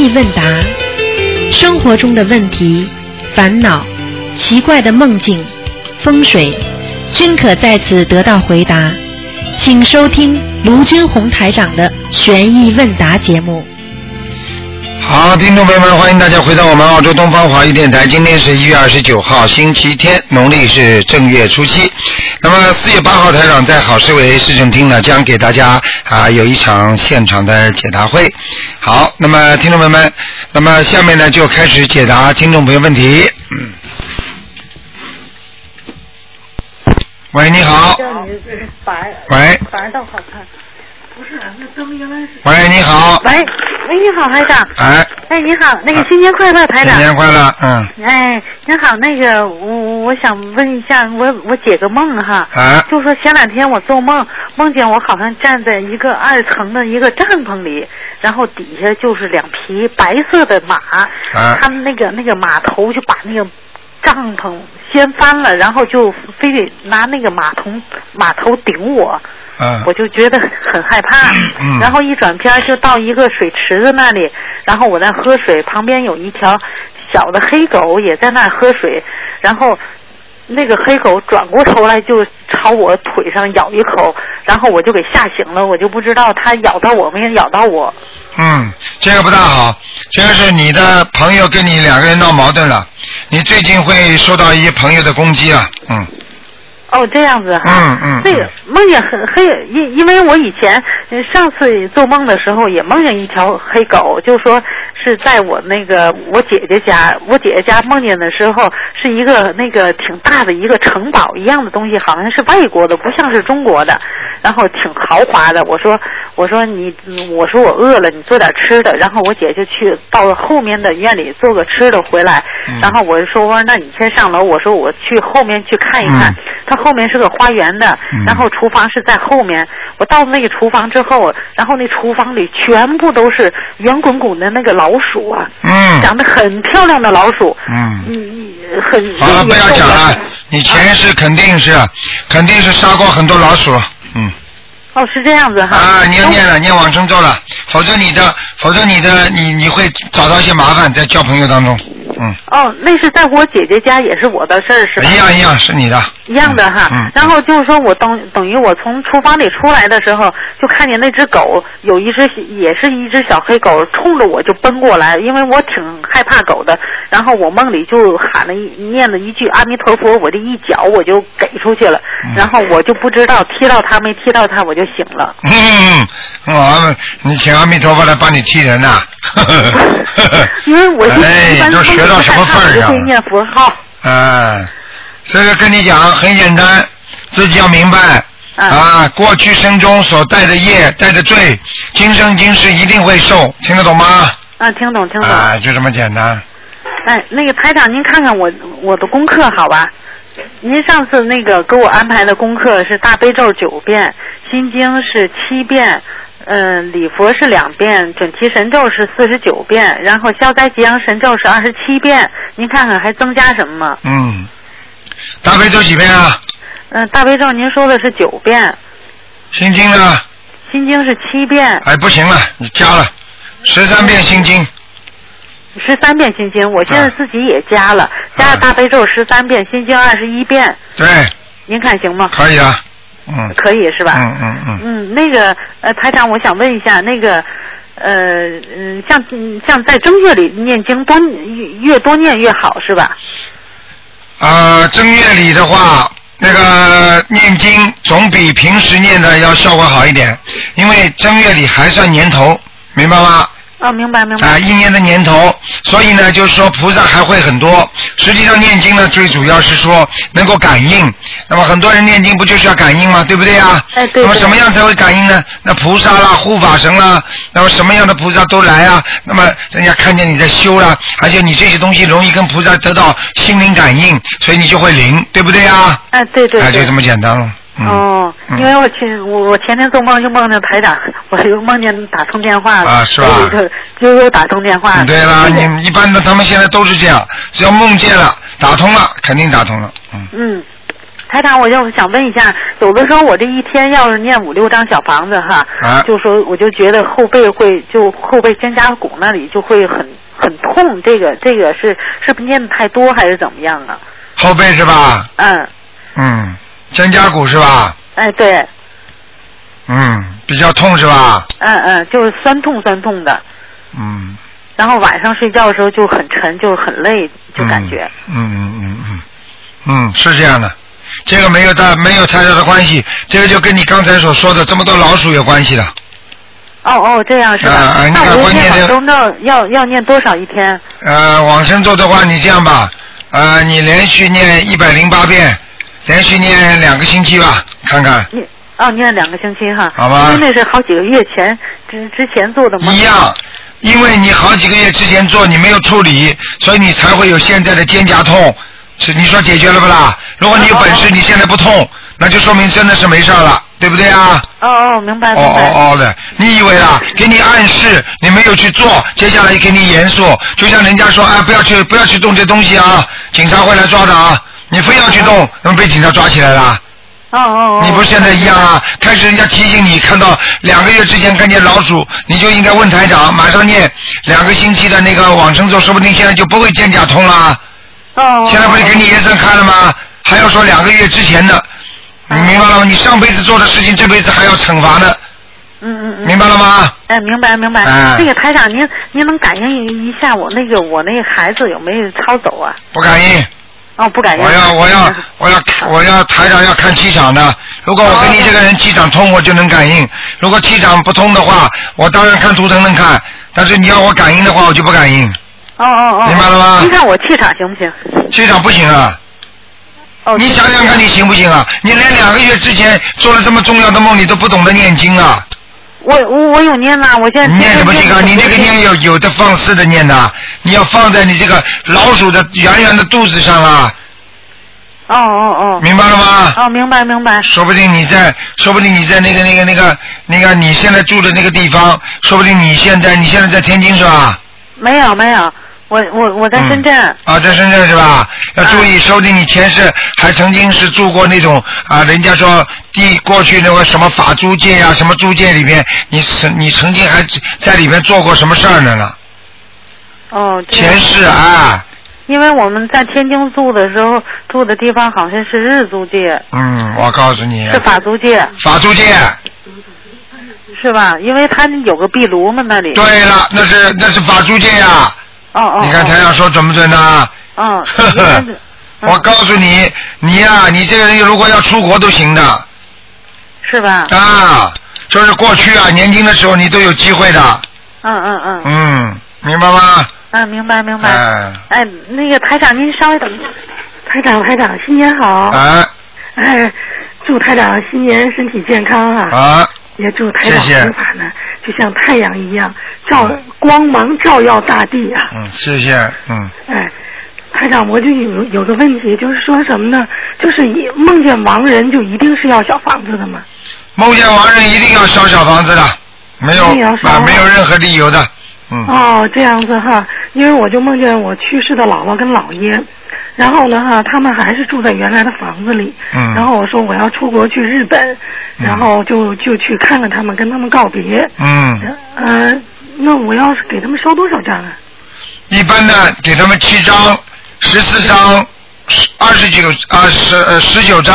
意问答，生活中的问题、烦恼、奇怪的梦境、风水，均可在此得到回答。请收听卢军红台长的悬疑问答节目。好，听众朋友们，欢迎大家回到我们澳洲东方华语电台。今天是一月二十九号，星期天，农历是正月初七。那么四月八号，台长在好市委市政厅呢，将给大家啊有一场现场的解答会。好，那么听众朋友们，那么下面呢就开始解答听众朋友问题。嗯喂，你好。叫你这个白喂白倒好看。不是，那灯应该是。喂，你好。喂，喂，你好，台长。哎，哎，你好，那个新年快乐，台新。年快乐，嗯，哎，你好，那个我我想问一下，我我解个梦哈。啊，就说前两天我做梦，梦见我好像站在一个二层的一个帐篷里，然后底下就是两匹白色的马，啊他们那个那个马头就把那个帐篷掀翻了，然后就非得拿那个马桶马头顶我，嗯我就觉得很害怕。嗯然后一转片就到一个水池子那里，然后我在喝水，旁边有一条小的黑狗也在那喝水，然后那个黑狗转过头来就朝我腿上咬一口，然后我就给吓醒了，我就不知道它咬到我没咬到我。嗯，这个不大好，这个是你的朋友跟你两个人闹矛盾了，你最近会受到一些朋友的攻击啊，嗯。哦，这样子哈。嗯嗯这个梦见很黑，因因为我以前呃上次做梦的时候也梦见一条黑狗，就说是在我那个我姐姐家，我姐姐家梦见的时候是一个那个挺大的一个城堡一样的东西，好像是外国的，不像是中国的，然后挺豪华的。我说我说你我说我饿了，你做点吃的。然后我姐就去到后面的院里做个吃的回来，嗯然后我就说我说那你先上楼，我说我去后面去看一看。嗯它后面是个花园的，嗯然后厨房是在后面。我到那个厨房之后，然后那厨房里全部都是圆滚滚的那个老鼠啊，嗯。长得很漂亮的老鼠，嗯，嗯，很好了，不要讲了，你前啊世肯定是肯定是杀过很多老鼠，嗯。哦，是这样子哈。啊，你要念了。了，念往生咒了，否则你的否则你的你你会找到一些麻烦在交朋友当中，嗯，哦，那是在我姐姐家，也是我的事儿，是吧？一样一样是你的，一样的哈，嗯，嗯。然后就是说我等等于我从厨房里出来的时候，就看见那只狗有一只也是一只小黑狗冲着我就奔过来，因为我挺害怕狗的。然后我梦里就喊了一念了一句阿弥陀佛，我这一脚我就给出去了，嗯。然后我就不知道踢到它没踢到它，我就醒了。嗯，我你请阿弥陀佛来帮你踢人呐、因为我一哎一般都学到什么份儿上念佛号。啊，这个跟你讲很简单，自己要明白。嗯啊，过去生中所带的业、带的罪，今生今世一定会受，听得懂吗？啊，听懂听懂。啊，就这么简单。哎，那个台长，您看看我我的功课好吧？您上次那个给我安排的功课是大悲咒九遍，心经是七遍，嗯、礼佛是两遍，准提神咒是四十九遍，然后消灾吉祥神咒是二十七遍。您看看还增加什么吗？嗯，大悲咒几遍啊？嗯、大悲咒您说的是九遍，心经呢？心经是七遍，哎，不行了，你加了十三遍心经。十三遍心经。我现在啊自己也加了，加了大悲咒十三遍，心经二十一遍。对，您看行吗？可以了。嗯。可以是吧？嗯嗯嗯。嗯，那个呃，台长，我想问一下，那个呃嗯，像嗯像在正月里念经多越越多念越好是吧？呃，正月里的话，那个念经总比平时念的要效果好一点，因为正月里还算年头，明白吗？哦，明白明白。啊，一年的年头，所以呢，就是说菩萨还会很多。实际上念经呢，最主要是说能够感应。那么很多人念经不就是要感应吗？对不对啊？哎对对那么什么样才会感应呢？那菩萨啦、护法神啦，那么什么样的菩萨都来啊。那么人家看见你在修啦，而且你这些东西容易跟菩萨得到心灵感应，所以你就会灵，对不对啊？哎，对对哎，对。就这么简单了。嗯、哦，嗯因为我前我我前天做梦就梦见台长，我又梦见打通电话了，啊是吧就又打通电话。对了，你一般的他们现在都是这样，只要梦见了，打通了，肯定打通了。嗯。嗯，台长，我就想问一下，有的时候我这一天要是念五六张小房子哈，啊就说我就觉得后背会就后背肩胛骨那里就会很很痛，这个这个是是不是念的太多还是怎么样啊？后背是吧？嗯，嗯，肩胛骨是吧？哎对，嗯，比较痛是吧？嗯嗯，就是酸痛酸痛的，嗯。然后晚上睡觉的时候就很沉，就是很累，就感觉。嗯嗯嗯嗯嗯，是这样的，这个没有大没有太大的关系，这个就跟你刚才所说的这么多老鼠有关系的。哦哦，这样是吧？那我念要要念多少一天？呃，往生咒的话，你这样吧，呃，你连续念一百零八遍，连续念两个星期吧，看看念哦，念两个星期哈。好吧因为那是好几个月前之之前做的吗。一样。因为你好几个月之前做，你没有处理，所以你才会有现在的肩胛痛。是你说解决了不啦？如果你有本事，你现在不痛，那就说明真的是没事儿了，对不对啊？哦哦，明白哦明白。哦哦的，你以为啊？给你暗示，你没有去做，接下来给你严肃，就像人家说，哎，不要去，不要去动这东西啊，警察会来抓的啊，你非要去动，那么被警察抓起来了。哦哦哦。你不是现在一样啊？开始人家提醒你，看到两个月之前看见老鼠，你就应该问台长，马上念两个星期的那个往生咒，说不定现在就不会肩胛痛了。哦哦。现在不是给你医生看了吗？还要说两个月之前的，你明白了吗？你上辈子做的事情，这辈子还要惩罚呢，嗯嗯嗯。明白了吗？哎，明白明白。哎那个台长，您您能感应一下我那个我那个孩子有没有抄走啊？不感应，哦，不敢。我要我要我要我要台长要看气场的。如果我跟你这个人气场通，我就能感应；如果气场不通的话，我当然看图腾能看，但是你要我感应的话，我就不感应。哦哦哦。明白了吗你看我气场行不行？气场不行啊！哦。你想想看，你行不行啊？你连两个月之前做了这么重要的梦，你都不懂得念经啊？我我我有念呐，我现在。你念什么经啊？你那个念有有的放肆的念呐，你要放在你这个老鼠的圆圆的肚子上啊！哦哦哦。明白了吗？哦，明白明白。说不定你在，说不定你在那个那个那个那个你现在住的那个地方，说不定你现在你现在在天津是吧？没有没有，我我我在深圳。啊，在深圳是吧？要注意，说不定你前世还曾经是住过那种啊，人家说地过去那个什么法租界呀、什么租界里边，你曾你曾经还在里面做过什么事儿呢呢？哦。前世啊，因为我们在天津住的时候，住的地方好像是日租界，嗯，我告诉你，是法租界，法租界，是吧？因为它有个壁炉嘛，那里。对了，那是那是法租界呀、哦哦。你看台长说准不准呢？嗯。我告诉你，你呀、你这个人如果要出国都行的是吧？啊，就是过去啊，年轻的时候你都有机会的，嗯嗯嗯。嗯，明白吗？嗯，明白明白。哎哎，那个台长，您稍微等一下。台长，台长，新年好！哎哎，祝台长新年身体健康啊！啊，也祝台长谢谢佛法呢，就像太阳一样，照光芒照耀大地啊！嗯，谢谢，嗯，哎，台长，我就有有个问题，就是说什么呢？就是一梦见亡人，就一定是要小房子的吗？梦见亡人一定要烧小房子的，没有啊，没有任何理由的，嗯，哦，这样子哈，因为我就梦见我去世的姥姥跟姥爷，然后呢哈，他们还是住在原来的房子里，嗯。然后我说我要出国去日本，然后就就去看看他们，跟他们告别，嗯，呃，那我要是给他们烧多少张啊？一般的给他们七张、十四张、二十九啊十呃十九张、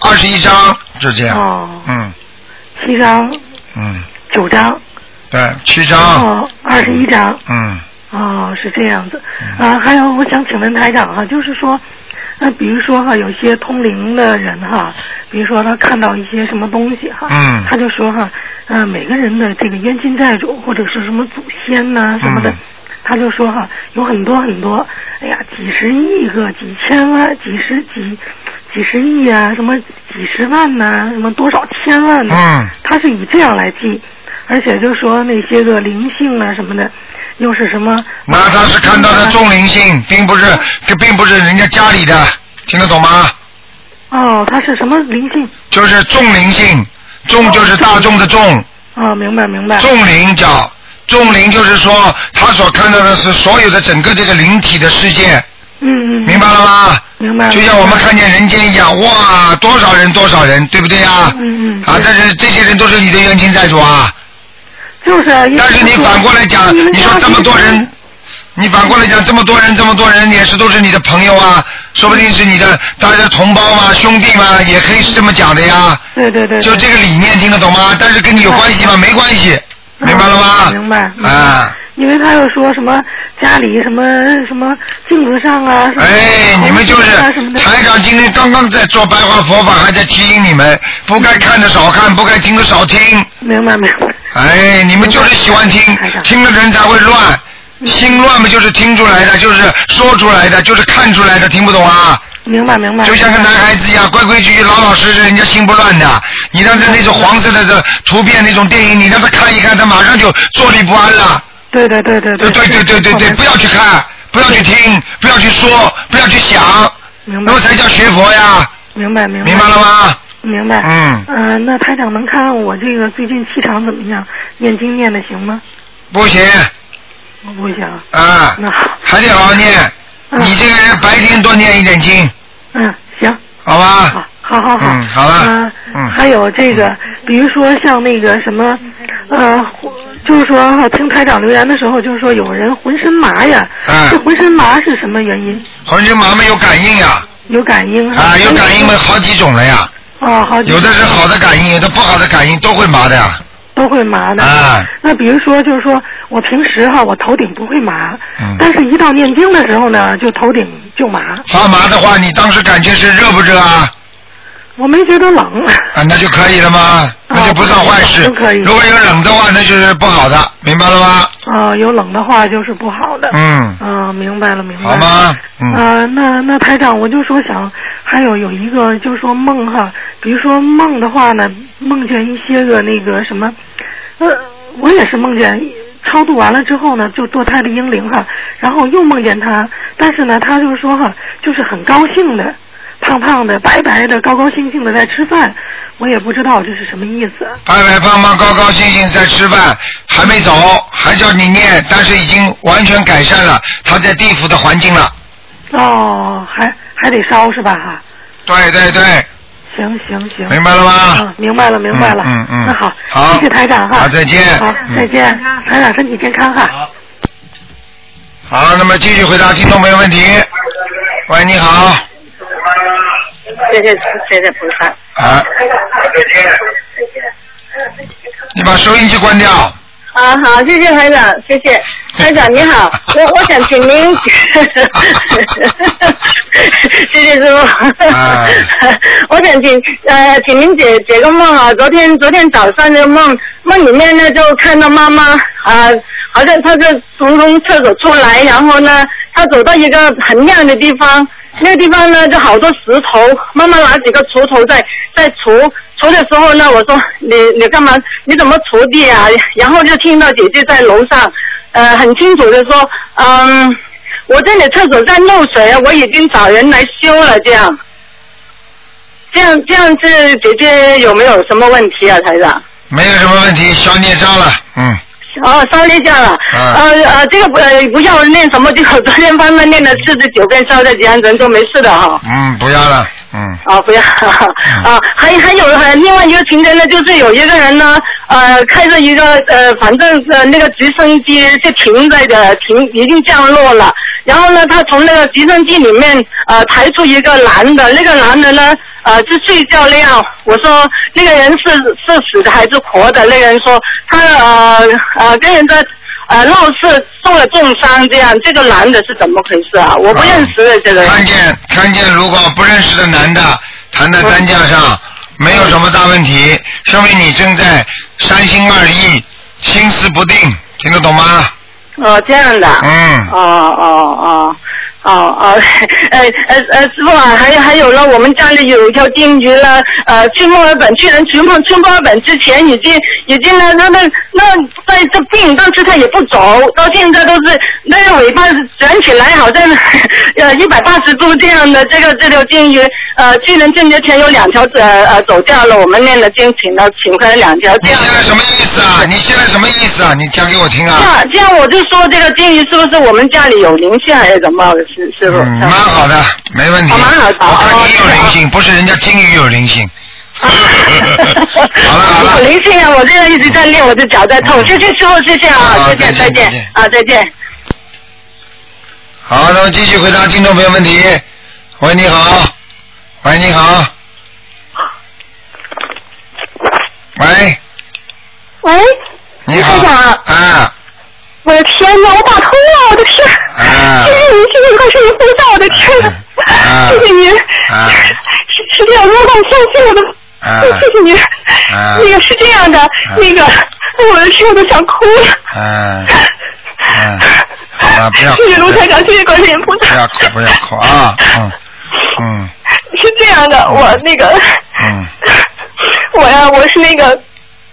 二十一张，就这样，哦，嗯。七张、嗯，九张，对，七张，哦二十一张。嗯哦，是这样子。啊，还有我想请问台长哈，就是说，那比如说哈，有些通灵的人哈，比如说他看到一些什么东西哈，嗯他就说哈，呃，每个人的这个冤亲债主或者是什么祖先呐、什么的。嗯他就说哈，有很多很多，哎呀，几十亿个、几千万、几十几几十亿啊，什么几十万呐、什么多少千万呢、嗯他是以这样来记，而且就说那些个灵性啊什么的，又是什么？那他是看到的重灵性，并不是，这并不是人家家里的，听得懂吗？哦，他是什么灵性？就是重灵性，重就是大众的众，哦，明白明白。重灵叫重灵，就是说他所看到的是所有的整个这个灵体的世界，嗯嗯。明白了吗？明白了。就像我们看见人间一样，哇，多少人多少人，对不对呀？嗯嗯。啊，但是这些人都是你的冤亲债主啊。就是啊。但是你反过来讲，你说这么多人，你反过来讲这么多人，这么多人也是都是你的朋友啊，说不定是你的大家同胞嘛、兄弟嘛，也可以是这么讲的呀。对对对。就这个理念听得懂吗？但是跟你有关系吗？没关系，明白了吗？明白。啊。因为他又说什么家里什么什么镜子上啊，哎，你们就是台长今天刚刚在做白话佛法，还在提醒你们，不该看的少看，不该听的少听。明白明白。哎，你们就是喜欢听，听了人才会乱，心乱嘛就是听出来的，就是说出来的，就是看出来的，听不懂啊？明白明白就像个男孩子一样规规矩矩老老实实人家心不乱的。你让他那种黄色的这图片那种电影你让他看一看他马上就坐立不安了。对对对对对对对对对对不要去看不要去听不要去说不要去想那么才叫学佛呀。明白明白。明白了吗？明白。嗯。嗯那台长能看看我这个最近气场怎么样？念经念的行吗？不行。我不行。啊那还得好好念。你这个人白天多念一点经。嗯，行。好吧。好好好。嗯，好了。嗯。还有这个，比如说像那个什么，呃。就是说，听台长留言的时候，就是说有人浑身麻呀，这浑身麻是什么原因？浑身麻没有感应呀。有感应啊，有感应嘛，好几种了呀。哦，好几。有的是好的感应，有的不好的感应，都会麻的呀。都会麻的。啊。那比如说，就是说我平时哈，我头顶不会麻，嗯。但是一到念经的时候呢，就头顶就麻。发麻的话，你当时感觉是热不热啊？我没觉得冷。啊，那就可以了吗？那就不算坏事。都可以。如果有冷的话，那就是不好的，明白了吗？啊，有冷的话就是不好的。嗯。啊，明白了，明白了。好吗？嗯。啊，那那台长，我就说想，还有有一个，就是说梦哈，比如说梦的话呢，梦见一些个那个什么，呃，我也是梦见超度完了之后呢，就堕胎的婴灵哈，然后又梦见他，但是呢，他就是说哈，就是很高兴的。胖胖的、白白的、高高兴兴的在吃饭，我也不知道这是什么意思。白白胖胖、高高兴兴在吃饭，还没走，还叫你念，但是已经完全改善了他在地府的环境了。哦，还还得烧是吧？哈。对对对。行行行。明白了吗？嗯，明白了明白了。嗯嗯。那好，好，谢谢台长哈。好，再见。好，再见。台长身体健康哈。好。好，那么继续回答听众朋友问题。喂，你好。谢谢谢谢菩萨。啊。你把收音机关掉。啊好，谢谢台长，谢谢台长你好，我我想请您，谢谢师傅。我想请呃请您解解个梦啊，昨天昨天早上的梦梦里面呢就看到妈妈啊，好像她就从从厕所出来，然后呢她走到一个很亮的地方。那个地方呢，就好多石头，妈妈拿几个锄头在在锄，锄的时候呢，我说你你干嘛？你怎么锄地啊？然后就听到姐姐在楼上，呃，很清楚的说，嗯，我这里厕所在漏水，我已经找人来修了，这样，这样这样是姐姐有没有什么问题啊，台长？没有什么问题，消孽障了，嗯。哦，烧一下了。呃呃，这个不不要念什么，就昨天慢慢念了四十九遍烧在吉安人都没事的哈。嗯，不要了，嗯。啊，不要。啊，还还有还，另外一个情节呢，就是有一个人呢，呃，开着一个呃，反正呃那个直升机就停在的停，已经降落了。然后呢，他从那个直升机里面呃抬出一个男的，那个男的呢。呃，是睡觉那样。我说那个人是是死的还是活的？那个人说他呃呃跟人在呃闹事受了重伤，这样这个男的是怎么回事啊？我不认识的这个。看见看见，如果不认识的男的谈在担架上，没有什么大问题，说明你正在三心二意、心思不定，听得懂吗？哦，这样的。嗯。哦哦哦。哦哦，呃呃呃，师傅啊，还有还有了，我们家里有一条金鱼了，呃，去墨尔本，去年去墨去墨尔本之前已经已经呢，它那那在这病，但是它也不走，到现在都是那个尾巴卷起来，好像 呃一百八十度这样的。这个这条金鱼，呃，去年春节前有两条呃呃走掉了，我们念了经，请了请回来两条。你现在什么意思啊？你现在什么意思啊？你讲给我听啊。这样这样，我就说这个金鱼是不是我们家里有灵性还是怎么？师师傅。嗯，蛮好的，没问题。哦蛮好的我看你有哦灵性，不是人家金鱼有灵性。好了好了有，灵性啊！我这个一直在练，我的脚在痛。谢谢师傅，谢谢啊，好再见再见啊，再见。好，那么继续回答听众朋友问题。喂，你好。喂，你好。喂，喂，你好。啊我的天哪，我打通了，我的 天！啊 谢谢您，谢谢观世音菩萨，我的天哪！啊谢谢您，啊是是这样，我敢相信我的，啊谢谢您。啊那个是这样的，那个我的天，我都想哭了。嗯嗯，好了，不要哭谢谢卢台长，谢谢观世音菩萨。不要哭，不要哭啊！嗯嗯是这样的，我那个，嗯我呀，我是那个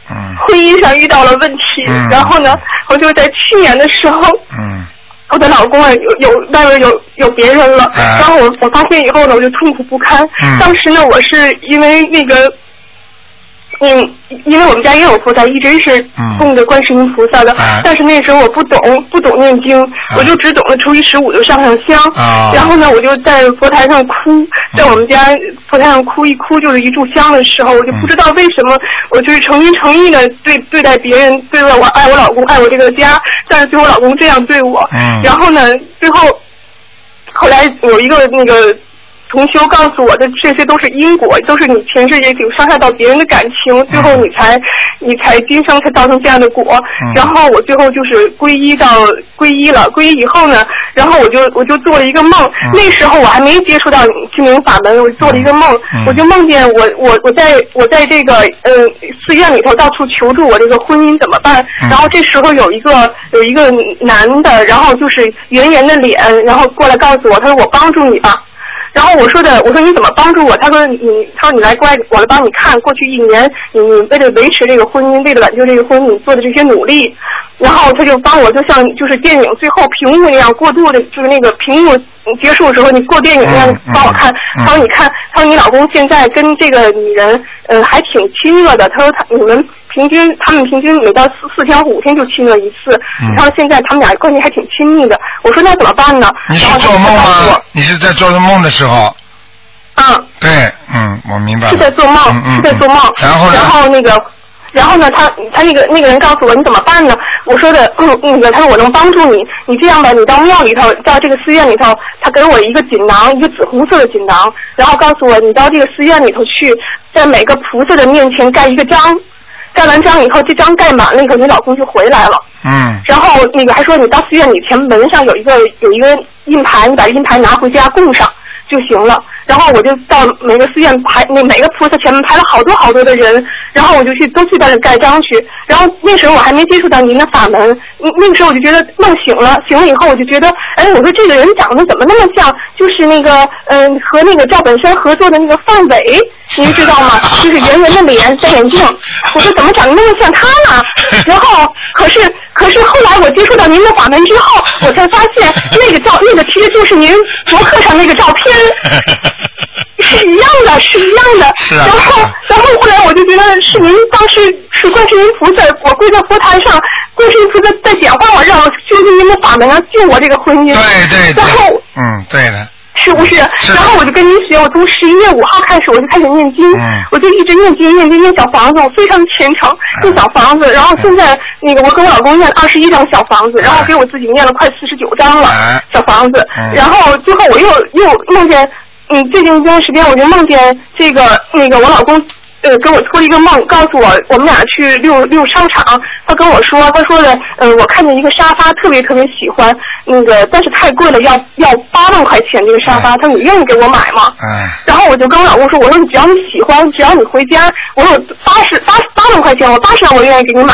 嗯婚姻上遇到了问题，嗯然后呢，我就在去年的时候，嗯我的老公啊有有外面有有别人了，啊然后我我发现以后呢，我就痛苦不堪。嗯当时呢，我是因为那个。嗯，因为我们家也有菩萨，一直是嗯。供着观世音菩萨的，啊但是那时候我不懂，不懂念经，我就只懂得初一十五就上上香，啊。然后呢，我就在佛台上哭，在我们家佛台上哭一哭就是一炷香的时候，我就不知道为什么，我就是诚心诚意的对对待别人，对待我爱我老公，爱我这个家，但是对我老公这样对我，嗯。然后呢，最后后来有一个那个。同修告诉我的，这些都是因果，都是你前世也有伤害到别人的感情，最后你才，你才今生才造成这样的果。嗯。然后我最后就是皈依到皈依了，皈依以后呢，然后我就我就做了一个梦，那时候我还没接触到心灵法门，我做了一个梦，嗯。我就梦见我我我在我在这个呃寺院里头到处求助我这个婚姻怎么办，嗯。然后这时候有一个有一个男的，然后就是圆圆的脸，然后过来告诉我，他说我帮助你吧。然后我说的，我说你怎么帮助我？他说你，他说你来过来，我来帮你看，过去一年你你为了维持这个婚姻，为了挽救这个婚姻，你做的这些努力。然后他就帮我，就像就是电影最后屏幕那样过渡的，就是那个屏幕结束的时候，你过电影那样帮我看。嗯他说你看，他说你老公现在跟这个女人，呃，还挺亲热的。他说他你们平均，他们平均每到四四天五天就亲热一次。嗯他说现在他们俩关系还挺亲密的。我说那怎么办呢？你是然后他就做梦吗？你是在做梦的时候？嗯。对，嗯，我明白了。是在做梦，是在做梦。嗯然后呢？然后那个，然后呢，他他那个那个人告诉我你怎么办呢？我说的，嗯，那个他说我能帮助你，你这样吧，你到庙里头，到这个寺院里头，他给我一个锦囊，一个紫红色的锦囊，然后告诉我你到这个寺院里头去，在每个菩萨的面前盖一个章，盖完章以后，这章盖满了以后，你老公就回来了。嗯然后那个还说你到寺院里前门上有一个有一个印牌，你把印牌拿回家供上就行了。然后我就到每个寺院排那每个菩萨前面排了好多好多的人，然后我就去都去在那盖章去。然后那时候我还没接触到您的法门，那那个时候我就觉得梦醒了，醒了以后我就觉得，哎，我说这个人长得怎么那么像，就是那个 嗯、和那个赵本山合作的那个范伟，您知道吗？就是圆圆的脸，戴眼镜。我说怎么长得那么像他呢？然后可是可是后来我接触到您的法门之后，我才发现那个照那个其实就是您博客上那个照片，是一样的，是一样的。是啊然后然后后来我就觉得是您当时是观世音菩萨，我跪在佛台上，观世音菩萨在点化我，让我修习您的法门，啊，救我这个婚姻。对对对然后。，嗯，对了，是不是？是然后我就跟您学，我从十一月五号开始我就开始念经，嗯我就一直念经念经念小房子，我非常虔诚念小房子。然后现在那个我跟我老公念了二十一张小房子，然后给我自己念了快四十九张了哎小房子嗯。然后最后我又又梦见，嗯，最近一段时间我就梦见这个那个我老公。呃，给我托一个梦，告诉我我们俩去溜溜商场。他跟我说，他说的，呃，我看见一个沙发，特别特别喜欢，那个但是太贵了，要要八万块钱这个沙发。他说你愿意给我买吗？嗯然后我就跟我老公说，我说你只要你喜欢，只要你回家，我有八十八八万块钱，我八十万我愿意给你买。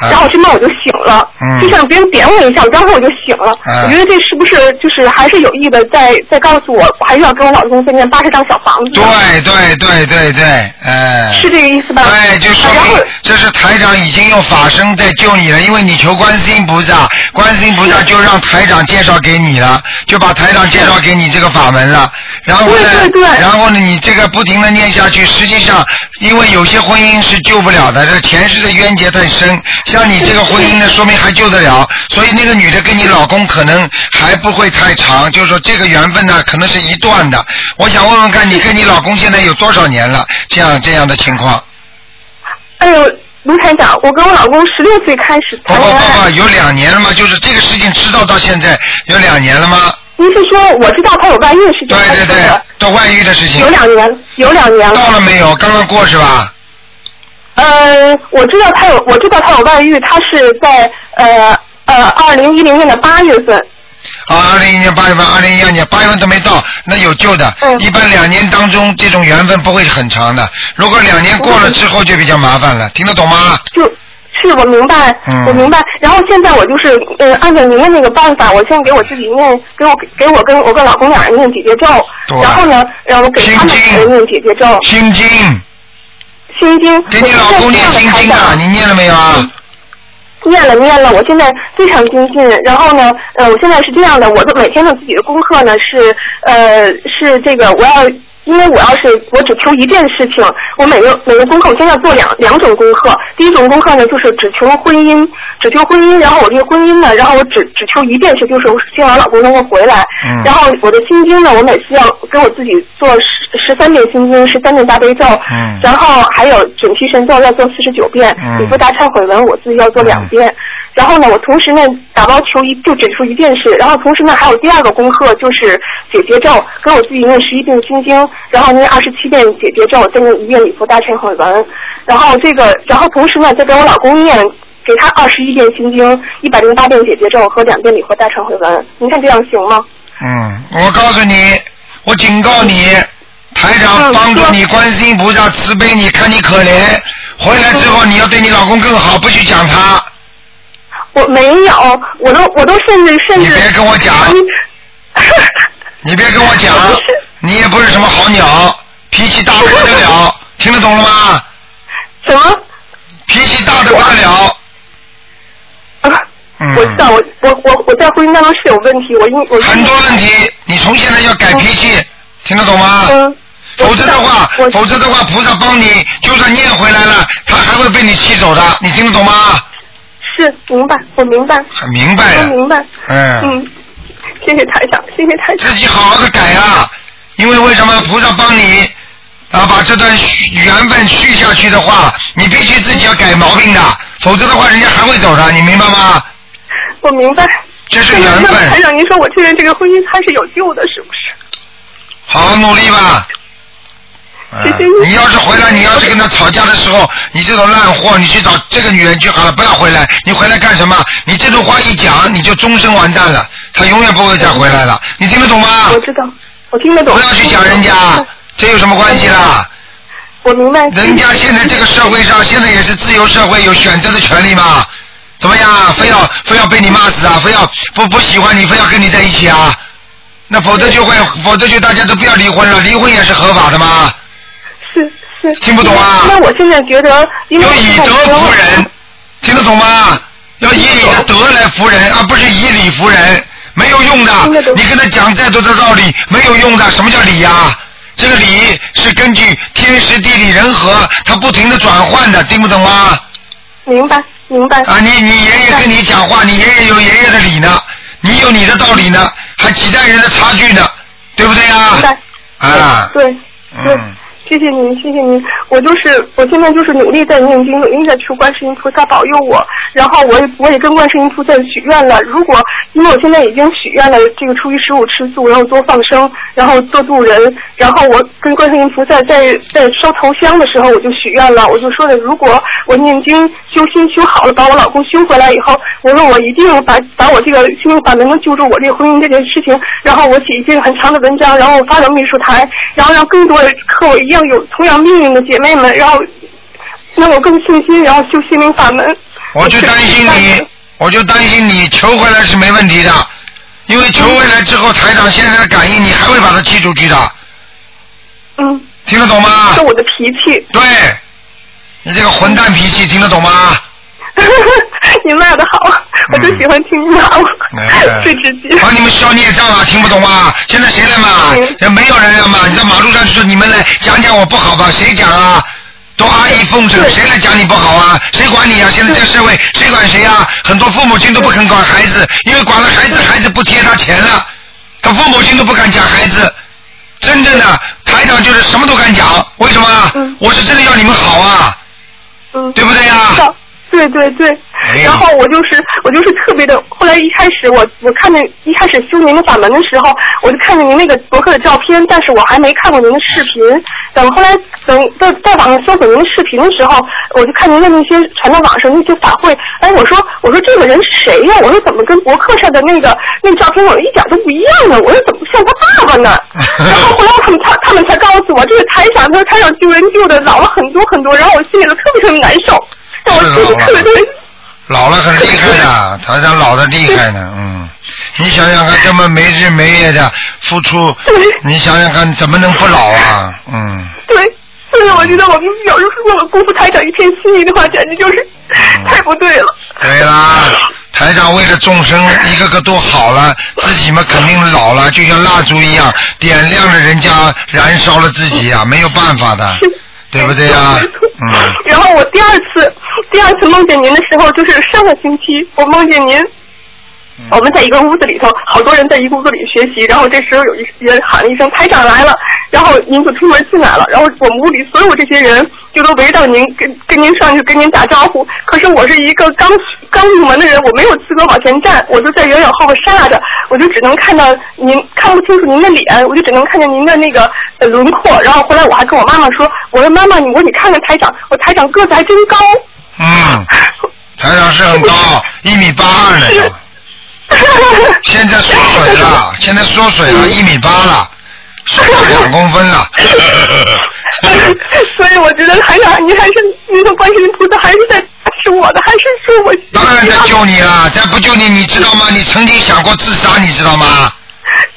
然后这梦我就醒了，嗯就像别人点我一下，我当时我就醒了。嗯我觉得这是不是就是还是有意的在在告诉我，我还是要跟我老公再念八十张小房子？对对对对对，哎。是这个意思吧？对，就说然后明这是台长已经用法身在救你了，因为你求观世音菩萨，观世音菩萨就让台长介绍给你了，就把台长介绍给你这个法门了。然后呢，对对对然后呢，你这个不停的念下去，实际上因为有些婚姻是救不了的，这前世的冤结太深，像你这个婚姻呢，说明还救得了。所以那个女的跟你老公可能还不会太长，就是说这个缘分呢，可能是一段的。我想问问看，你跟你老公现在有多少年了？这样这样的情况？哎呦，卢台长，我跟我老公十六岁开始不不谈恋爱。不不，有两年了吗？就是这个事情知道到现在有两年了吗？您是说我知道他有外遇的事情对对对还是说的，到外遇的事情有两年，有两年了。到了没有？刚刚过是吧？呃，我知道他有，我知道他有外遇，他是在呃呃二零一零年的八月份。啊，二零一年八月份，二零一二年八月份都没到，那有救的。嗯一般两年当中，这种缘分不会很长的。如果两年过了之后，就比较麻烦了，听得懂吗？就是我明白，嗯我明白。然后现在我就是呃，按照您的那个办法，我先给我自己念，给我给我跟我跟老公俩人念姐姐咒，对然后呢，让我给他们念姐姐咒、心经，心经。给你老公念心经啊，你念了没有啊？念了念了，我现在非常精进。然后呢，呃，我现在是这样的，我的每天的自己的功课呢是呃是这个，我要因为我要是我只求一件事情，我每个每个功课我现在做两两种功课。第一种功课呢就是只求婚姻，只求婚姻，然后我这个婚姻呢，然后我只只求一件事，就是我希望我老公能够回来。嗯然后我的心经呢，我每次要给我自己做十十三遍心经，十三遍大悲咒。嗯然后还有准提神咒要做四十九遍，嗯礼佛大忏悔文我自己要做两遍。然后呢，我同时呢打包求一就只出一件事，然后同时呢还有第二个功课就是解结咒，给我自己念十一遍心经，然后念二十七遍解结咒，再念一遍礼佛大忏悔文，然后这个然后同时呢再给我老公念。给他二十一遍心经，一百零八遍解结咒和两遍礼佛大忏悔文，您看这样行吗？嗯，我告诉你，我警告你，台长帮助你，关心菩萨慈悲你，看你可怜，回来之后你要对你老公更好，不许讲他。我没有，我都我都甚至甚至。你别跟我讲你别跟我讲你也不是什么好鸟，脾气大的不得了，听得懂了吗？什么？脾气大的不得了。我知道，我我我我在婚姻当中是有问题，我因我因很多问题，你从现在要改脾气，听得懂吗？嗯，否则的话，否则的话，菩萨帮你，就算念回来了，他还会被你气走的，你听得懂吗？是明白，我明白，很明白的，我明白，嗯，嗯，谢谢台长，谢谢台长自，己好好的改啊，因为为什么菩萨帮你啊把这段缘分续下去的话，你必须自己要改毛病的，否则的话人家还会走的，你明白吗？我明白。这是缘分台，长，您说我确认这个婚姻它是有救的，是不是？好好努力吧。嗯谢谢你你要是回来，你要是跟他吵架的时候，你这种烂货，你去找这个女人就好了，不要回来。你回来干什么？你这种话一讲，你就终身完蛋了，他永远不会再回来了。你听得懂吗我？知道，我听得懂。不要去讲人家，这有什么关系啦？我明白。人家现在这个社会上，现在也是自由社会，有选择的权利嘛？怎么样？非要非要被你骂死啊？非要不不喜欢你，非要跟你在一起啊？那否则就会，否则就大家都不要离婚了，离婚也是合法的嘛？听不懂啊那我现在觉得，因为要以德服人，听得懂吗？要以你的德来服人，而不是以理服人，没有用的你跟他讲再多的道理，没有用的。什么叫理呀、这个理是根据天时地利人和，它不停的转换的，听不懂吗？明白明白。啊，你你爷爷跟你讲话，你爷爷有爷爷的理呢，你有你的道理呢，还几代人的差距呢，对不对呀、明白。啊？对对。嗯，谢谢您，谢谢您。我就是，我现在就是努力在念经，努力在求观世音菩萨保佑我。然后我也我也跟观世音菩萨许愿了，如果因为我现在已经许愿了，这个初一十五吃素，然后多放生，然后做渡人，然后我跟观世音菩萨在在烧头香的时候，我就许愿了，我就说的，如果我念经修心修好了，把我老公修回来以后，我说我一定把把我这个心灵法门能救助我这个婚姻这件事情，然后我写一篇很长的文章，然后发到秘书台，然后让更多人和我一样有同样命运的姐妹们，然后让我更信心，然后修心灵法门。我就担心你，我就担心你求回来是没问题的，因为求回来之后，台长现在的感应，你还会把它踢出去的，嗯，听得懂吗是？我的脾气。对，你这个混蛋脾气，听得懂吗？你骂的好，我就喜欢听你骂我，哎 最直接。帮你们消孽障啊，听不懂吗？现在谁来骂？嗯也没有人要骂，你在马路上就说你们来讲讲我不好吧？谁讲啊？都阿谀奉承，谁来讲你不好啊？谁管你啊？现在这个社会谁管谁啊？很多父母亲都不肯管孩子，因为管了孩子，孩子不贴他钱了，他父母亲都不敢讲孩子。真正的台长就是什么都敢讲，为什么？嗯我是真的要你们好啊，嗯，对不对呀、对对对哎，然后我就是我就是特别的，后来一开始我我看见一开始修您的法门的时候，我就看见您那个博客的照片，但是我还没看过您的视频。等后来等在在网上搜索您的视频的时候，我就看您的那些传到网上那些法会，哎，我说我说这个人谁呀、我说怎么跟博客上的那个那个照片我一点都不一样呢？我说怎么像他爸爸呢？然后后来他们他他们才告诉我，这个台长他说台长救人救的老了很多很多，然后我心里头特别特别难受，老了很厉害的，台长老的厉害呢，嗯，你想想看，这么没日没夜的付出，你想想看，怎么能不老啊？嗯，对，所以我觉得我们有时候如果辜负台长一片心意的话，简直就是太不对了。对啦，台长为了众生一个个都好了，自己嘛肯定老了，就像蜡烛一样，点亮了人家，燃烧了自己呀、没有办法的，对不对呀、嗯，然后我第二次第二次梦见您的时候，就是上个星期，我梦见您。我们在一个屋子里头，好多人在一个屋子里学习，然后这时候有一人喊了一声“台长来了”，然后您就出门进来了，然后我们屋里所有这些人就都围着您，跟跟您上去跟您打招呼。可是我是一个刚刚入门的人，我没有资格往前站，我就在远远后边刹着，我就只能看到您，看不清楚您的脸，我就只能看见您的那个呃轮廓。然后后来我还跟我妈妈说，我说妈妈，你我说你看看台长，我台长个子还真高。嗯，台长是很高，一米八二呢，现在缩水了，现在缩水了，一米八了，缩了两公分了。所以我觉得台长，你还是那个观世音菩萨还是在是我的，还是说我当然在救你了，再不救你，你知道吗？你曾经想过自杀，你知道吗？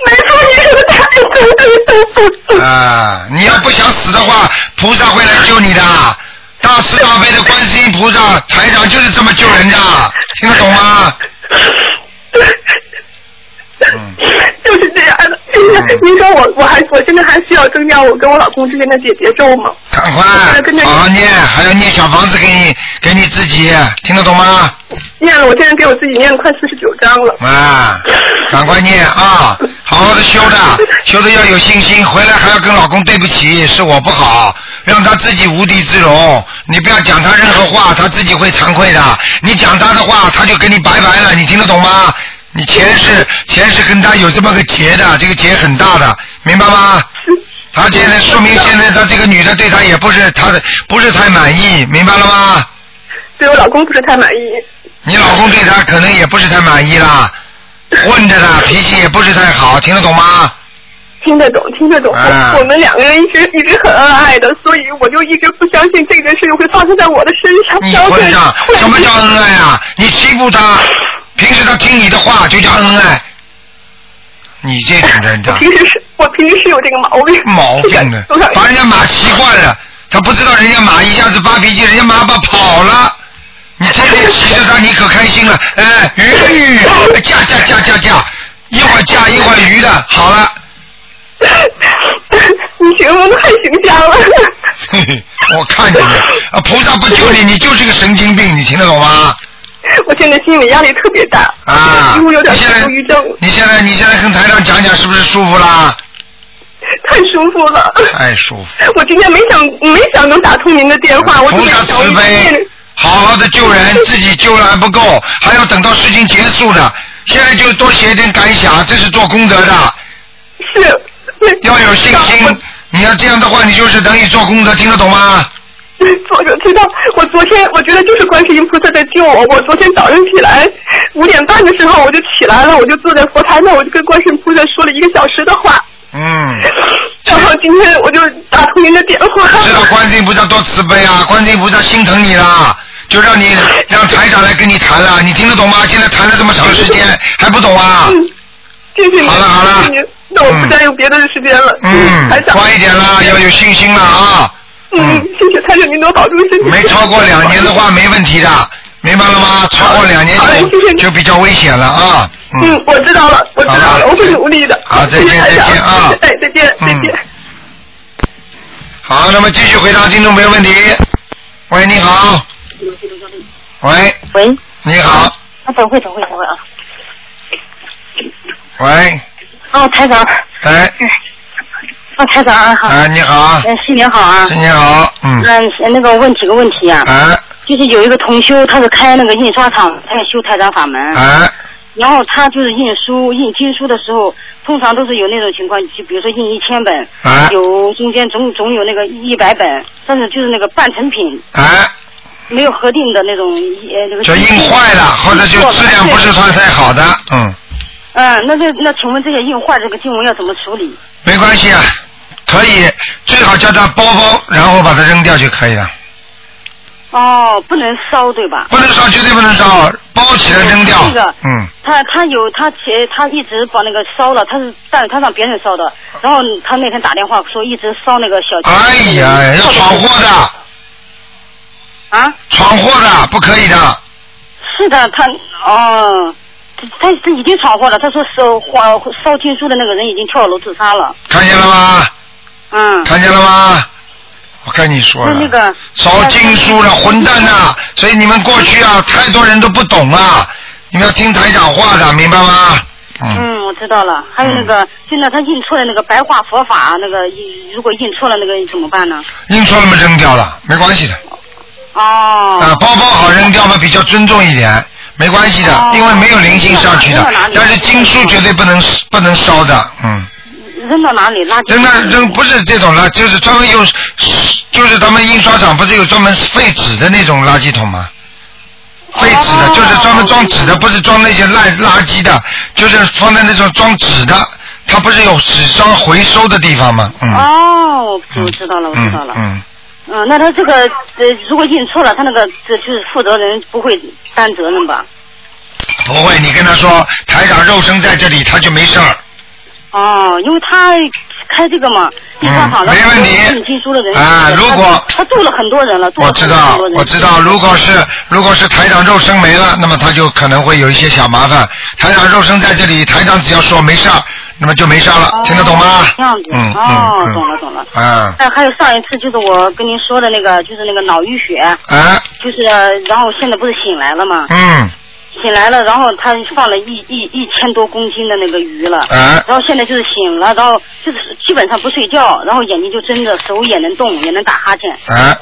没错，你说的太对了。啊，你要不想死的话，菩萨会来救你的。大慈大悲的观世音菩萨，台长就是这么救人的，听得懂吗？嗯，就是这样的。您说我我还我现在还需要增加我跟我老公之间的解结咒吗？赶快好好念，还要念小房子给你给你自己，听得懂吗？念了，我现在给我自己念了快四十九章了。啊，赶快念啊，好好的修的，修的要有信心，回来还要跟老公对不起，是我不好，让他自己无地自容。你不要讲他任何话，他自己会惭愧的。你讲他的话，他就跟你拜拜了，你听得懂吗？你前世前世跟他有这么个结的，这个结很大的，明白吗？他现在说明现在他这个女的对他也不是他的不是太满意，明白了吗？对我老公不是太满意。你老公对他可能也不是太满意啦，混着呢，脾气也不是太好，听得懂吗？听得懂，听得懂。啊我们两个人一直一直很恩爱的，所以我就一直不相信这件事情会发生在我的身上。你然后混上 什么叫恩爱啊？你欺负他，平时他听你的话就叫恩爱。你这种人的我平时是我平时是有这个毛病。毛病呢，把人家马骑惯了，他不知道人家马一下子发脾气，人家马把跑了。你天天骑着它，你可开心了。哎，鱼驾驾驾驾驾，一会儿驾一会儿鱼的，好了。你形容的太形象了。嘿嘿，我看见了，啊，菩萨不救你，你就是个神经病，你听得懂吗？我现在心理压力特别大，啊，几乎有点你现在忧郁症，你现在你现在跟台长讲讲，是不是舒服啦？太舒服了。太舒服。我今天没想没想能打通您的电话，我特菩萨别想慈悲，好好的救人，自己救了还不够，还要等到事情结束的。现在就多写点感想，这是做功德的。是。要有信心，你要这样的话，你就是等于做功德，听得懂吗？我就知道，我昨天我觉得就是观世音菩萨在救我。我昨天早上起来五点半的时候我就起来了，我就坐在佛台那，我就跟观世音菩萨说了一个小时的话。嗯。然后今天我就打通您的电话。知道观世音菩萨多慈悲啊！观世音菩萨心疼你了，就让你 让台长来跟你谈了，你听得懂吗？现在谈了这么长时间 还不懂啊？嗯，谢谢您，好了好了那我不占用别的时间了。嗯台，长。快一点啦，要有信心了啊！嗯，谢谢台长，您多保重身体。没超过两年的话没问题的，明白了吗？超过两年就就比较危险了啊！嗯，我知道了，我知道了，我会努力的。好再见再见啊哎，再见，再见。好，那么继续回答听众朋友问题。喂，你好。喂，喂，你好。啊，等会等会等会啊。喂，哦，台长，哎，哦，台长啊，好。哎，你好，嗯，新年好啊。新年好，嗯，嗯，那个问几个问题啊，啊就是有一个同修，他是开那个印刷厂，他要修台长法门，啊，然后他就是印书、印经书的时候，通常都是有那种情况，就比如说印一千本，啊有中间总总有那个一百本，但是就是那个半成品，啊，没有核定的那种呃那个。就印坏了，或者就质量不是算太好的，嗯，嗯，那这那请问这些印坏这个经文要怎么处理？没关系啊，可以，最好叫他包包，然后把它扔掉就可以了。哦，不能烧对吧？不能烧，绝对不能烧，包起来扔掉那个。嗯，他他有他前他一直把那个烧了，他是但他让别人烧的，然后他那天打电话说一直烧那个小。哎呀，要闯祸的。啊？闯祸的，不可以的。是的，他哦，他他他已经闯祸了。他说烧烧烧经书的那个人已经跳楼自杀了。看见了吗？嗯。看见了吗？我跟你说了，那那个烧经书了，混蛋呐！所以你们过去啊，太多人都不懂啊，你们要听台长话的，明白吗？嗯，我知道了。还有那个，现在他印错了那个白话佛法，那个印如果印错了那个怎么办呢？印错了嘛，扔掉了，没关系的。哦。啊，包包好扔掉嘛，比较尊重一点，没关系的，哦因为没有灵性上去的。但是经书绝对不能不能烧的，嗯。扔到哪里？垃圾。扔那扔不是这种垃，就是专门用，就是咱们印刷厂不是有专门废纸的那种垃圾桶吗？废纸的，就是专门装纸的，不是装那些烂垃圾的，就是放在那种装纸的，它不是有纸张回收的地方吗？嗯。哦，我知道了，我知道了。嗯。嗯，那他这个呃，如果印错了，他那个这就是负责人不会担责任吧？不会，你跟他说台长肉身在这里，他就没事儿。哦，因为他开这个嘛，印刷厂，然后印经书的人啊如果他住了很多人了，我知道我知道，如果是如果是台长肉身没了，那么他就可能会有一些小麻烦。台长肉身在这里，台长只要说没事儿，那么就没事儿了，听得懂吗？这样子，嗯哦，嗯嗯懂了懂了。啊但还有上一次就是我跟您说的那个，就是那个脑淤血，啊就是然后现在不是醒来了吗？嗯醒来了，然后他放了一一一千多公斤的那个鱼了，啊然后现在就是醒了，然后就是基本上不睡觉，然后眼睛就睁着，手也能动，也能打哈欠，啊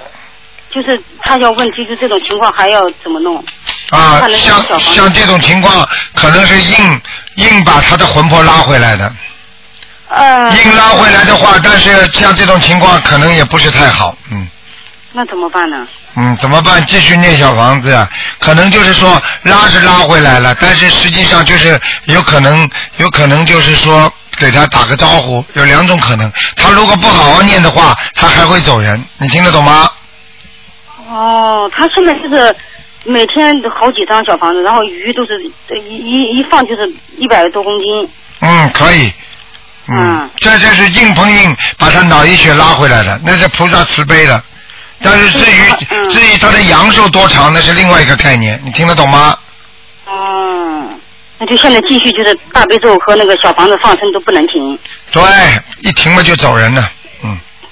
就是他要问，就是这种情况还要怎么弄？啊像像这种情况，可能是硬硬把他的魂魄拉回来的。呃，硬拉回来的话，但是像这种情况可能也不是太好，嗯。那怎么办呢？嗯，怎么办？继续念小房子啊？可能就是说拉是拉回来了，但是实际上就是有可能，有可能就是说给他打个招呼，有两种可能。他如果不好好念的话，他还会走人。你听得懂吗？哦，他现在就是每天好几张小房子，然后鱼都是呃一一一放就是一百多公斤。嗯，可以。嗯，这就是硬碰硬把他脑溢血拉回来了，那是菩萨慈悲的。但是至于、至于他的阳寿多长，那是另外一个概念，你听得懂吗？哦，那就现在继续就是大悲咒和那个小房子放生都不能停。对，一停了就走人了。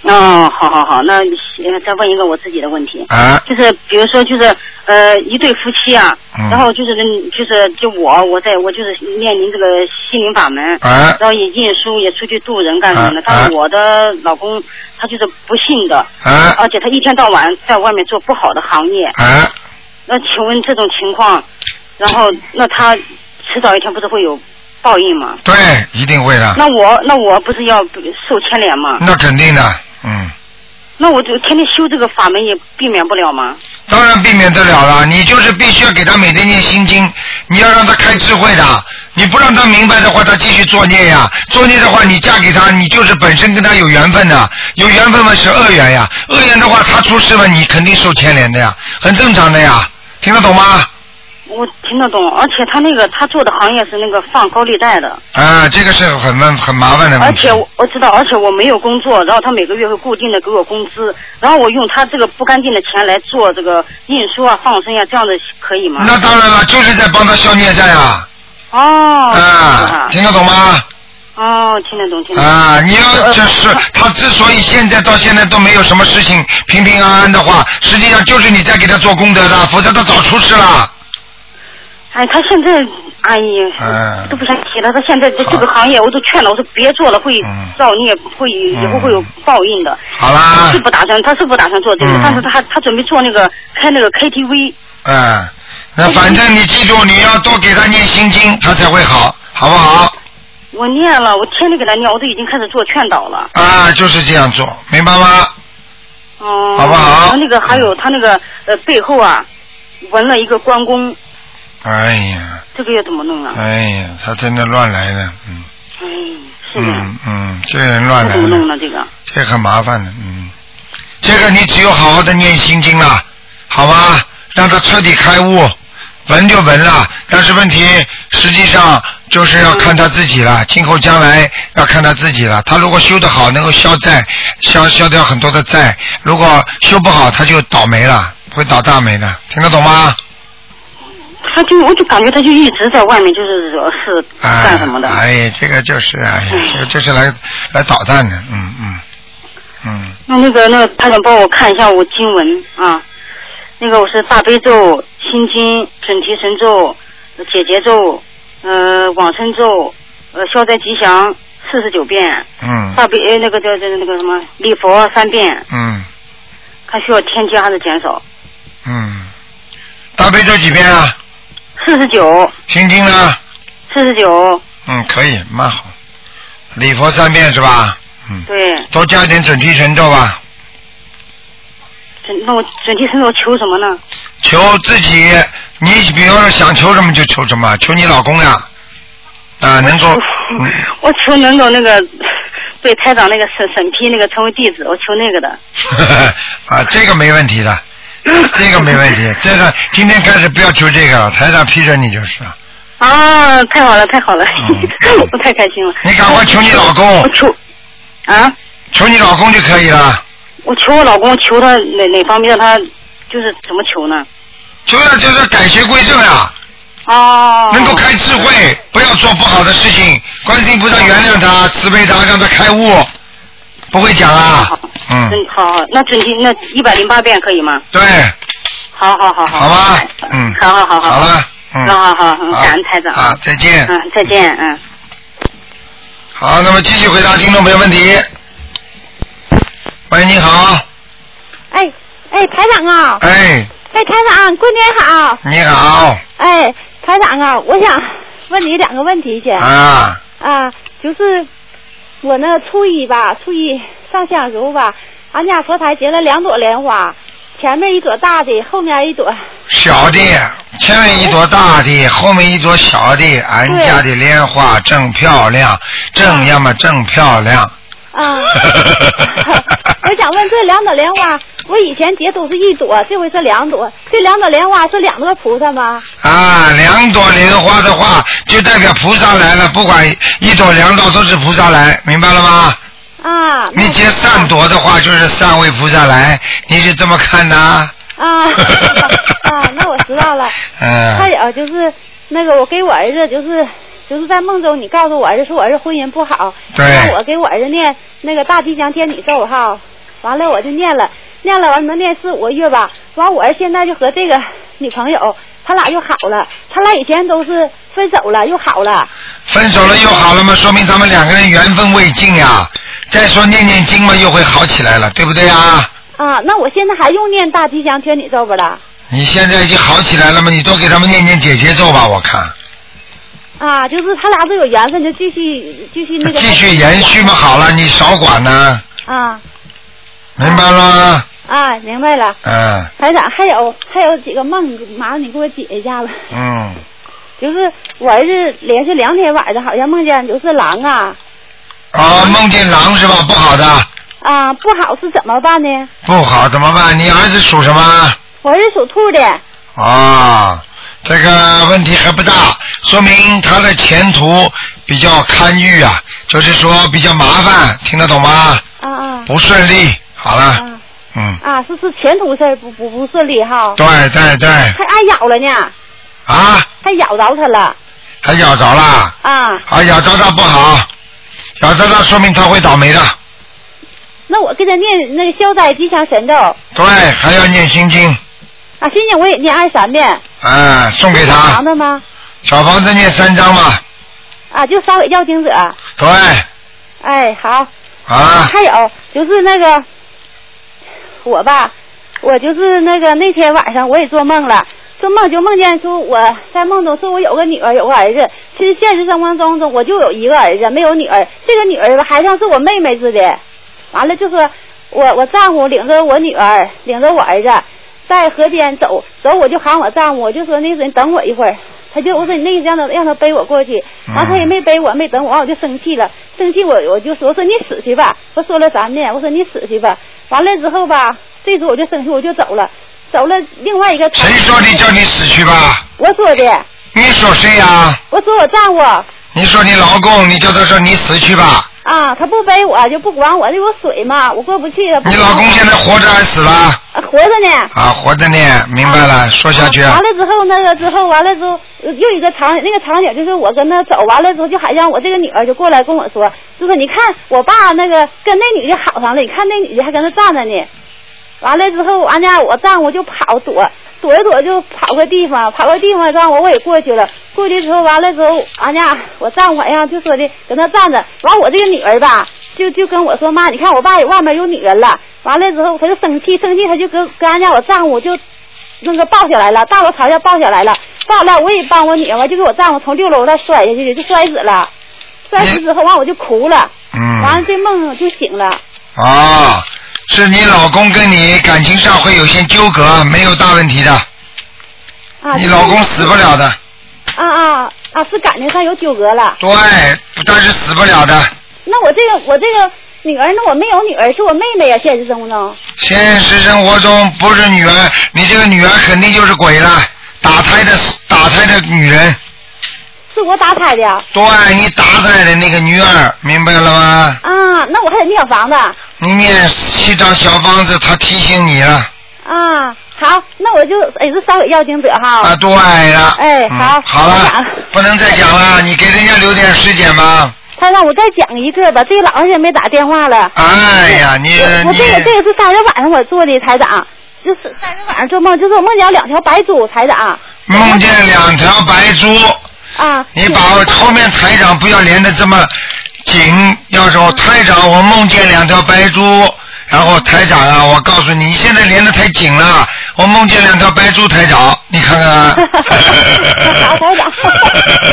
哦，好好好，那呃再问一个我自己的问题，啊。就是比如说就是呃一对夫妻啊，嗯。然后就是嗯就是就我我在我就是面临这个心灵法门，啊。然后也念书也出去度人干什么的，啊但是我的老公他就是不信的，啊。而且他一天到晚在外面做不好的行业，啊，那请问这种情况，然后那他迟早一天不是会有报应吗？对，一定会的。那我那我不是要受牵连吗？那肯定的，嗯，那我就天天修这个法门也避免不了吗？当然避免得了了。你就是必须要给他每天念心经，你要让他开智慧的。你不让他明白的话，他继续作孽呀。作孽的话，你嫁给他，你就是本身跟他有缘分的，有缘分嘛是恶缘呀。恶缘的话，他出事了，你肯定受牵连的呀，很正常的呀。听得懂吗？我听得懂，而且他那个他做的行业是那个放高利贷的，啊，这个是很问很麻烦的问题。而且我我知道，而且我没有工作，然后他每个月会固定的给我工资，然后我用他这个不干净的钱来做这个运输啊、放生呀、这样的可以吗？那当然了，就是在帮他消孽债啊。哦，啊，听得懂吗？哦，听得懂，听得懂。啊，你要就是他之所以现在到现在都没有什么事情平平安安的话，实际上就是你在给他做功德的，否则他早出事了。哎，他现在，哎呀，嗯都不想提了。他现在这这个行业，我都劝了，我说别做了，会嗯造孽，会以后会有报应的。好啦是，不打算，他是不打算做这个，嗯但是他他准备做那个开那个 KTV。嗯，那反正你记住，你要多给他念心经，他才会好，好不好？我念了，我天天给他念，我都已经开始做劝导了。啊，就是这样做，明白吗？哦、好不好他那个还有他那个呃背后啊，纹了一个关公，哎呀，这个要怎么弄啊？哎呀，他真的乱来的，嗯哎，是的，嗯嗯，这个人乱来这怎么弄的，呢？这个这个很麻烦的，嗯，这个你只有好好的念心经了，好吧？让他彻底开悟，闻就闻了，但是问题实际上就是要看他自己了，今后将来要看他自己了。他如果修得好，能够消债，消消掉很多的债；如果修不好，他就倒霉了，会倒大霉的，听得懂吗？他就我就感觉他就一直在外面就是惹事哎干什么的。哎，这个就是哎呀，嗯这个就是来来捣蛋的，嗯嗯嗯，那那个那个，他想帮我看一下我经文啊，那个我是大悲咒、心经、准提神咒、解结咒、呃往生咒、呃消灾吉祥四十九遍，嗯大悲呃那个叫叫那个什么礼佛三遍，嗯看需要添加还是减少？嗯，大悲咒几遍啊？四十九，心经呢？四十九，嗯，可以，蛮好。礼佛三遍是吧？嗯，对，多加一点准提神咒吧，准那我准提神咒求什么呢？求自己。你比方说想求什么就求什么，求你老公呀，啊，能够，嗯，我求能够那个被台长那个审审批那个成为弟子，我求那个的。啊，这个没问题的，这个没问题。这个今天开始不要求这个了，台长批准你就是了。啊，太好了，太好了，嗯 我太开心了。你赶快求你老公我求啊，求你老公就可以了。我求我老公，求他哪哪方面他就是怎么求呢？求他就是改邪归正呀，哦，能够开智慧，不要做不好的事情。观世音菩萨原谅他，慈悲他，让他开悟。不会讲啊。好，嗯，嗯，好好，那准提那一百零八遍可以吗？对，好好好好，好吧，嗯，好好好好，好了，嗯，好好好，嗯。好感恩台长。啊，再见。嗯，再见，嗯。好，那么继续回答听众朋友问题。喂，你好，哎哎，台长啊，哎，哎，台长，过年好。你好，哎，台长啊，我想问你两个问题去。啊，啊，就是我那初一吧，初一上香时候吧，俺家佛台结了两朵莲花，前面一朵大的，后面一朵。小的，前面一朵大的，后面一朵小的，俺家的莲花正漂亮，正要么正漂亮。啊，我想问这两朵莲花，我以前结都是一朵，这回是两朵，这两朵莲花是两个菩萨吗？啊，两朵莲花的话，就代表菩萨来了，不管一朵两朵都是菩萨来，明白了吗？啊，你结三朵的话，就是三位菩萨来，你是这么看的？啊啊，那我知道了。嗯 还嗯，有就是那个，我给我儿子就是就是在梦中，你告诉我儿子说我儿子婚姻不好，对让我给我儿子念那个大吉祥天女咒哈，完了我就念了，念了完能念四五个月吧，完我儿子现在就和这个女朋友，他俩又好了，他俩以前都是分手了又好了，分手了又好了嘛，说明他们两个人缘分未尽呀。再说念念经嘛，又会好起来了，对不对啊？啊，那我现在还用念大吉祥天女咒不啦？你现在已经好起来了吗，你多给他们念念姐姐咒吧，我看。啊，就是他俩都有缘分，就继续继续那个继续延续嘛，好了，你少管呢，啊明白了吗？啊，明白了。嗯台长，还有还有几个梦，麻烦你给我解一下吧。嗯，就是我儿子连续两天晚上好像梦见就是狼啊啊，梦见狼是吧？不好的，啊，不好是怎么办呢？不好怎么办？你儿子属什么？我儿子属兔的啊，这个问题还不大，说明他的前途比较堪忧啊，就是说比较麻烦，听得懂吗？啊啊。不顺利。好了，啊。嗯，啊，是是前途事儿不不不顺利哈，对对对，还挨咬了呢，啊，还咬着他了。还咬着了，啊。啊，咬着他不好，咬着他说明他会倒霉的。那我给他念那个消灾吉祥神咒。啊，对，还要念心经，啊心经我也念二十三遍。啊，送给他。房。子吗？小房子念三张吧。啊，就烧给要经者。对，哎，好。啊，还有就是那个我吧，我就是那个那天晚上我也做梦了，做梦就梦见说我在梦中说我有个女儿有个儿子，其实现实生活当中我就有一个儿子没有女儿，这个女儿吧还像是我妹妹似的，完了就说我我丈夫领着我女儿领着我儿子在河边走走，我就喊我丈夫，我就说那个人等我一会儿。他就我说你那个让他让他背我过去，完了他也没背我，没等我，完我就生气了，生气我我就说我说你死去吧，我说了三遍，我说你死去吧，完了之后吧，这时候我就生气，我就走了，走了另外一个谁说的叫你死去吧？我说的，你说谁呀、我说我丈夫。你说你老公，你叫他说你死去吧。啊，他不背我就不管我，这有水嘛，我过不去了。你老公现在活着还是死了？啊活着呢。啊，活着呢，明白了，说下去。完了之后，那个之后完了之后，呃又一个场那个场景就是我跟他走完了之后，就好像我这个女儿就过来跟我说，就说你看我爸那个跟那女的好上了，你看那女的还跟他站着呢。完了之后，俺家我丈夫就跑躲，躲一躲就跑个地方，跑个地方，丈夫我也过去了。过去之后，完了之后，俺家我丈夫哎呀就说的搁那站着。完我这个女儿吧，就就跟我说妈，你看我爸有外面有女人了。完了之后，他就生气，生气他就跟跟俺家我丈夫就那个抱下来了，大楼朝下抱下来了，抱了我也帮我女儿，就给我丈夫从六楼那摔下去，就摔死了。摔死之后，完我就哭了，嗯。完了这梦就醒了。哦，是你老公跟你感情上会有些纠葛，没有大问题的。啊，你老公死不了的，啊啊啊！是感情上有纠葛了。对，但是死不了的。那我这个我这个女儿，那我没有女儿，是我妹妹呀、现实生活中。现实生活中不是女儿，你这个女儿肯定就是鬼了，打胎的打胎的女人，是我打胎的呀。对你打胎的那个女儿，明白了吗？啊，那我还得念房子。你念七张小房子，他提醒你了啊，好，那我就也是烧给要经者哈。啊，对了。哎，嗯好。好了，不能再讲了，你给人家留点时间吧。他让我再讲一个吧，这个老长时间没打电话了。哎呀，你你我这个这个是三十晚上我做的，台长，就是三十晚上做梦，就是我梦见两条白猪，台长。梦见两条白猪，啊。你把我后面台长不要连的这么紧，要说台长我梦见两条白猪，然后台长啊，我告诉你，你现在连的太紧了，我梦见两条白猪，台长，你看看。好，台长，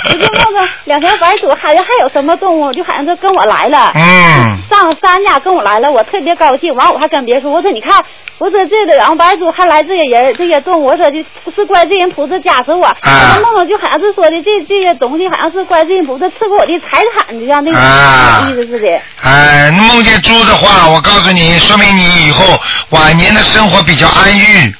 我就梦着两条白猪，好像还有什么动物，就好像就跟我来了。嗯。上山家跟我来了，我特别高兴。完，我还跟别人说，我说你看，我说这个然后白猪还来这些人，这些动物，我说就是观世音菩萨加持我。啊。梦着就好像是说的这这些东西，好像是观世音菩萨赐给我的财产，就像那个啊意思似的。哎，梦见猪的话，我告诉你，说明你以后晚年的生活比较安逸，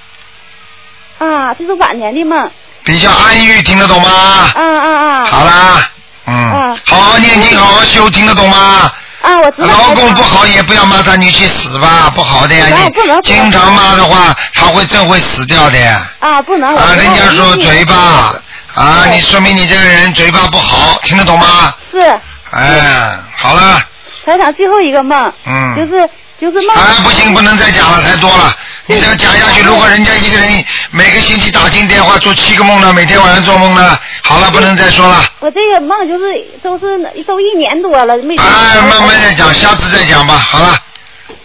啊，这是晚年的梦。比较安逸，听得懂吗？嗯嗯嗯！好啦，嗯，啊好好念经，好好修，听得懂吗？啊，我知道。老公不好也不要骂他，你去死吧，不好的呀！你不能经常骂的话，他会真会死掉的。啊，不能。啊，人家说嘴巴啊，你说明你这个人嘴巴不好，听得懂吗？是。哎，好了，台长最后一个梦，嗯就是就是梦。啊，不行，不能再讲了，太多了。你这样讲下去，如果人家一个人每个星期打进电话做七个梦呢，每天晚上做梦呢，好了，不能再说了。我这个梦就是都是都一年多了，没。哎，慢慢再讲，下次再讲吧。好了，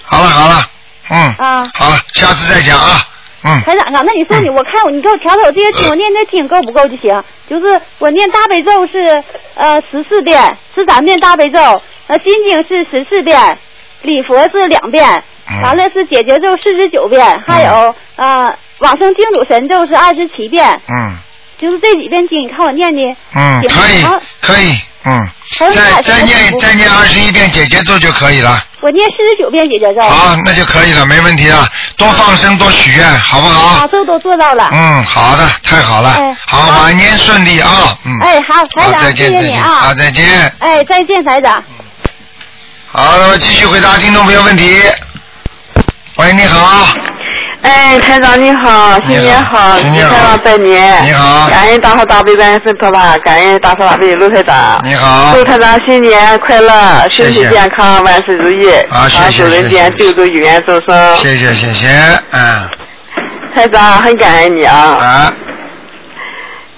好了，好了，嗯，啊，好了，下次再讲啊。嗯，台长啊，那你说你，我看我你给我调调这些经，我念这经够不够就行。就是我念大悲咒是呃十四遍，十三遍大悲咒，呃心经是十四遍，礼佛是两遍，完了是解结咒四十九遍，还有呃往生净土神咒是二十七遍，嗯就是这几遍经，你看我念的。嗯，可以，可以，嗯，再再念再念二十一遍姐姐咒就可以了。我念四十九遍解结咒。好，那就可以了，没问题了。多放生，多许愿，好不好？啊，这都做到了。嗯，好的，太好了。哎好，晚年顺利啊，嗯。哎，好，台，长，谢谢你啊。再见。哎，再见，台长。好，那么继续回答听众朋友问题。喂，你好。哎，台长你好，新年好，新年好拜年。你好感恩大慈大悲观世音菩萨，感恩大慈大悲卢台长。你好祝台长新年快乐，身体健康，万事如意。啊谢谢人间救度有缘众生。谢谢谢谢，嗯台长很感恩你啊。啊，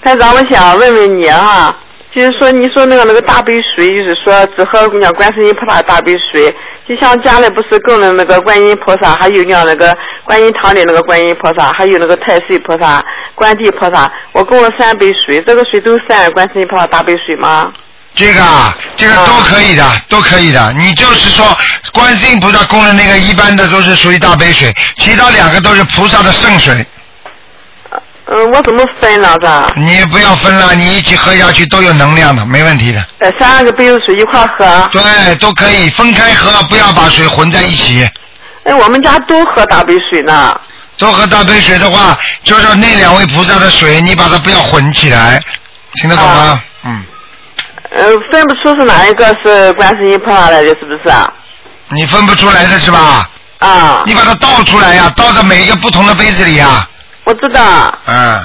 台长，我想问问你啊，就是说你说那个那个大杯水，就是说只喝那观世音菩萨大杯水，就像家里不是供的那个观音菩萨，还有那那个观音堂里那个观音菩萨，还有那个太岁菩萨、观地菩萨，我供了三杯水，这个水都算观世音菩萨大杯水吗？这个啊，这个都可以的，都可以的。你就是说，观世音菩萨供的那个一般的都是属于大杯水，其他两个都是菩萨的圣水。嗯，我怎么分呢？这你不要分了，你一起喝下去都有能量的，没问题的。呃三个杯子水一块喝。对，都可以分开喝，不要把水混在一起。哎，我们家都喝大杯水呢。都喝大杯水的话，就是那两位菩萨的水，你把它不要混起来，听得懂吗？嗯，呃，分不出是哪一个是观世音菩萨来的，是不是啊？你分不出来的是吧？啊。你把它倒出来呀、倒在每一个不同的杯子里呀、我知道。嗯，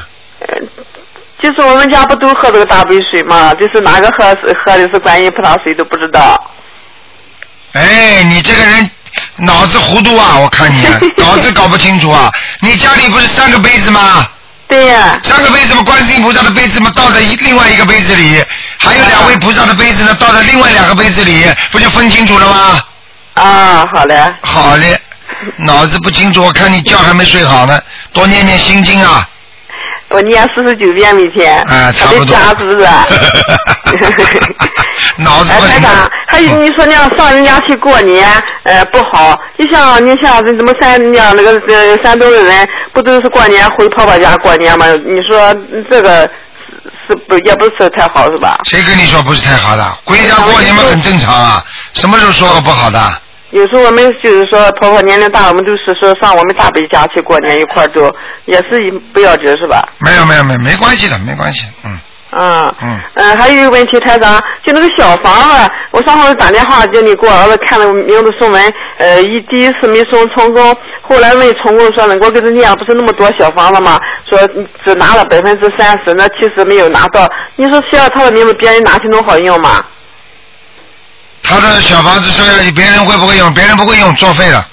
就是我们家不都喝这个大杯水吗？就是哪个喝喝的是观音菩萨水都不知道。哎，你这个人脑子糊涂啊！我看你 脑子搞不清楚啊！你家里不是三个杯子吗？对呀、三个杯子嘛，观世音菩萨的杯子嘛，倒在一另外一个杯子里，还有两位菩萨的杯子呢，倒在另外两个杯子里，不就分清楚了吗？啊，好嘞。好嘞，脑子不清楚，我看你觉还没睡好呢，多念念心经啊！我念四十九遍每天。啊差不多是 不是？哎，脑子不灵台长，还有你说那样上人家去过年，呃，不好。就像你像这怎么山那样那个呃山东的人，不都是过年回婆婆家过年吗？你说嗯这个是是不也不是太好是吧？谁跟你说不是太好的？回家过年嘛很正常啊，什么时候说过不好的？有时候我们就是说婆婆年龄大，我们都是说上我们大伯家去过年，一块儿住也是不要紧是吧？没有没有没有，没关系的，没关系，嗯嗯。嗯。嗯，还有一个问题，台长，就那个小房子，我上回打电话叫你给我儿子看了名字送文，呃，一第一次没送成功，后来问成功说能给我给他念不是那么多小房子嘛，说只拿了百分之三十，那其实没有拿到。你说需要他的名字，别人拿去能好用吗？他的小房子收下去，别人会不会用？别人不会用，作废了。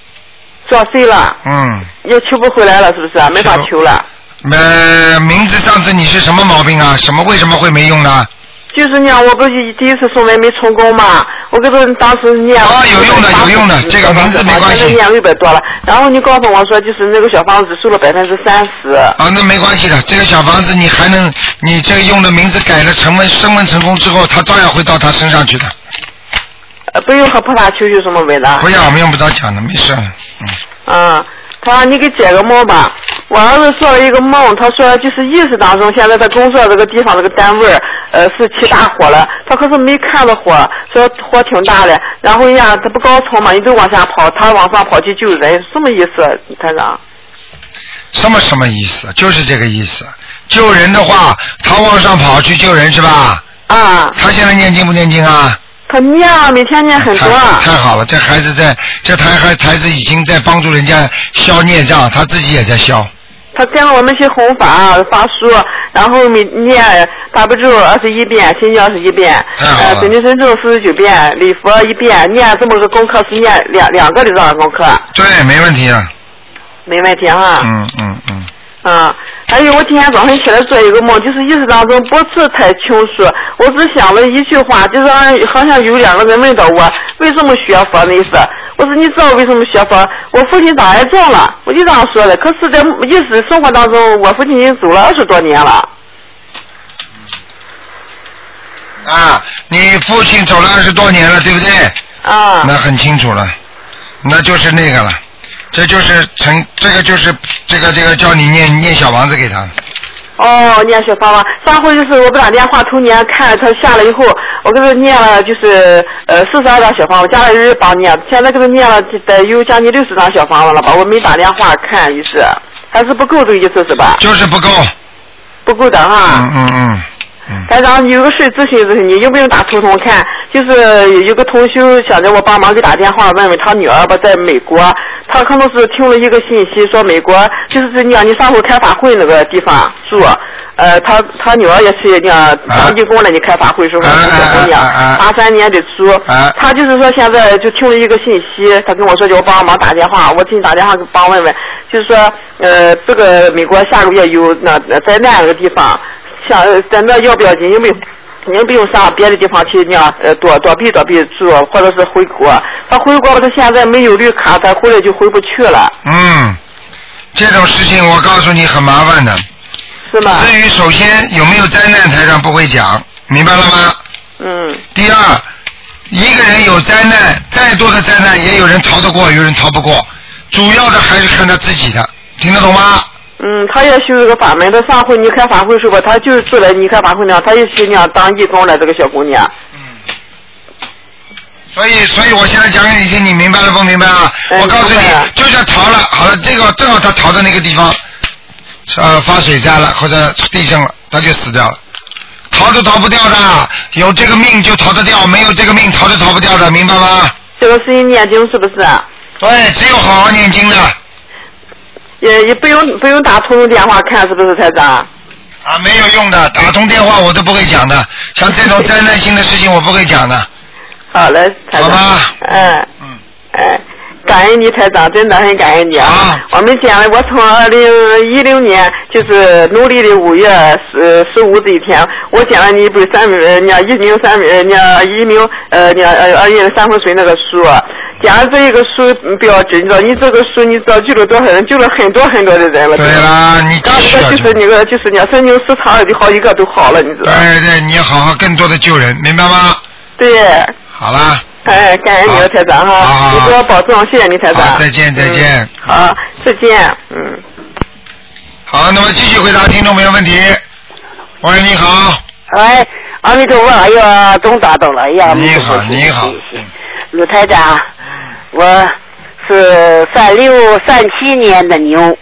作废了，嗯，又求不回来了，是不是？没法求了。呃，名字上次你是什么毛病啊？什么为什么会没用呢？就是念，我不是第一次送文没成功嘛，我跟他当时念了。啊有用的有用的这个名字没关系念六百多了，然后你告诉我说，就是那个小房子收了百分之三十。啊，那没关系的，这个小房子你还能，你这个用的名字改了成文升温成功之后，他照样会到他身上去的。呃，不用和菩萨求求什么文的。不要，我们用不着讲的，没事。嗯，啊他说你给解个梦吧。我儿子做了一个梦，他说就是意识当中，现在在工作这个地方这个单位呃是起大火了，他可是没看到火，说火挺大的，然后人家他不高层嘛，你都往下跑，他往上跑去救人，什么意思，团长？什么什么意思？就是这个意思。救人的话，他往上跑去救人是吧？啊。他现在念经不念经啊？他念啊，每天念很多。太好了，这孩子在，这台孩孩子已经在帮助人家消孽障，他自己也在消。他跟着我们去弘法发书，然后每念大悲咒二十一遍，心经二十一遍，呃，准提神咒四十九遍，礼佛一遍，念这么个功课是念两两个礼拜功课，对，没问题啊。没问题哈。嗯嗯嗯。嗯，还有我今天早上起来做一个梦，就是意识当中不是太清楚，我只想了一句话，就是好像有两个人问到我为什么学佛的意思。我说你知道为什么学佛？我父亲长癌症了，我就这样说的。可是，在意识生活当中，我父亲已经走了二十多年了。啊，你父亲走了二十多年了，对不对？啊。那很清楚了，那就是那个了，这就是成，这个就是这个这个叫你念念小房子给他。哦，念小房子，上回就是我不打电话头年看他下来以后，我给他念了就是呃四十二张小房子，家里人帮念，现在给他念了得有将近六十张小房子了吧，我没打电话看意思，还是不够这个意思是吧？就是不够。不够的哈。嗯嗯嗯。台长，有个事咨询咨询你，用不用打头痛看？就是有个同修想着我帮忙给打电话问问他女儿吧，在美国，他可能是听了一个信息，说美国就是你你上回开法会那个地方住，呃，他他女儿也是呢当义工了，你开法会时候小姑娘，八三年的猪，他就是说现在就听了一个信息，他跟我说叫我帮忙打电话，我给你打电话帮问问，就是说呃这个美国下个月有那在那个地方，像在那要不要紧？有没有？您不用上别的地方去呢，呃，躲躲避躲避住，或者是回国。他回国了，他现在没有绿卡，他回来就回不去了。嗯，这种事情我告诉你很麻烦的。是吗？至于首先有没有灾难，台上不会讲，明白了吗？嗯。第二，一个人有灾难，再多的灾难也有人逃得过，有人逃不过。主要的还是看他自己的，听得懂吗？嗯，他也修一个法门。他上回你开法会时候，他就是住在你开法会那，他也去那样当义工了。这个小姑娘。嗯。所以，所以我现在讲给你听，你明白了不明白啊？我告诉你，就算逃了，好了，这个正好他逃的那个地方，呃，发水灾了或者地震了，他就死掉了。逃都逃不掉的，有这个命就逃得掉，没有这个命逃都逃不掉的，明白吗？这个是念经是不是？对，只有好好念经的。也也不用不用打通电话看是不是台长？啊，没有用的，打通电话我都不会讲的，像这种灾难性的事情我不会讲的。好嘞，台长。好吧。嗯。嗯。哎，感恩你台长，真的很感恩你啊！我们讲了，我从二零一六年就是农历的五月十十五这一天，我讲了你不三分，你一名三分，你一名呃你呃二月三分水那个书。讲这一个书不要紧，你知道？你这个书你知道救了多少人？救了很多很多的人了。对啦，你刚才就是那个就是那神经失常的好几个都好了，你知道？对对，你要好好更多的救人，明白吗？对。好啦。哎，感恩你台长哈，你多保重，谢谢你台长。再见再见。好，再见，嗯。好，那么继续回答听众朋友问题。喂，你好。喂，阿弥陀佛，哎呀，终打到了，哎呀，你好，你好。鲁台长。我是三六三七年的牛。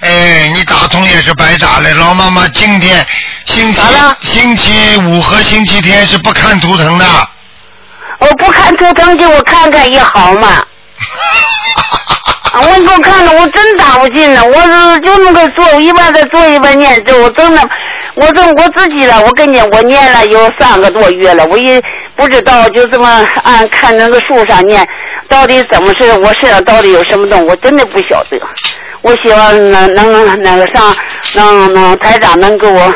哎，你打通也是白打了，老妈妈今天星期星期五和星期天是不看图腾的。我不看图腾，给我看看也好嘛。我给我看看，我真打不进呢。我是就那个做，一般在做一半念这，我真的，我这我自己了，我跟你我念了有三个多月了，我也不知道就这么按看那个书上念。到底怎么是？我身上到底有什么东西？我真的不晓得。我希望能能那个上，能能台长能给我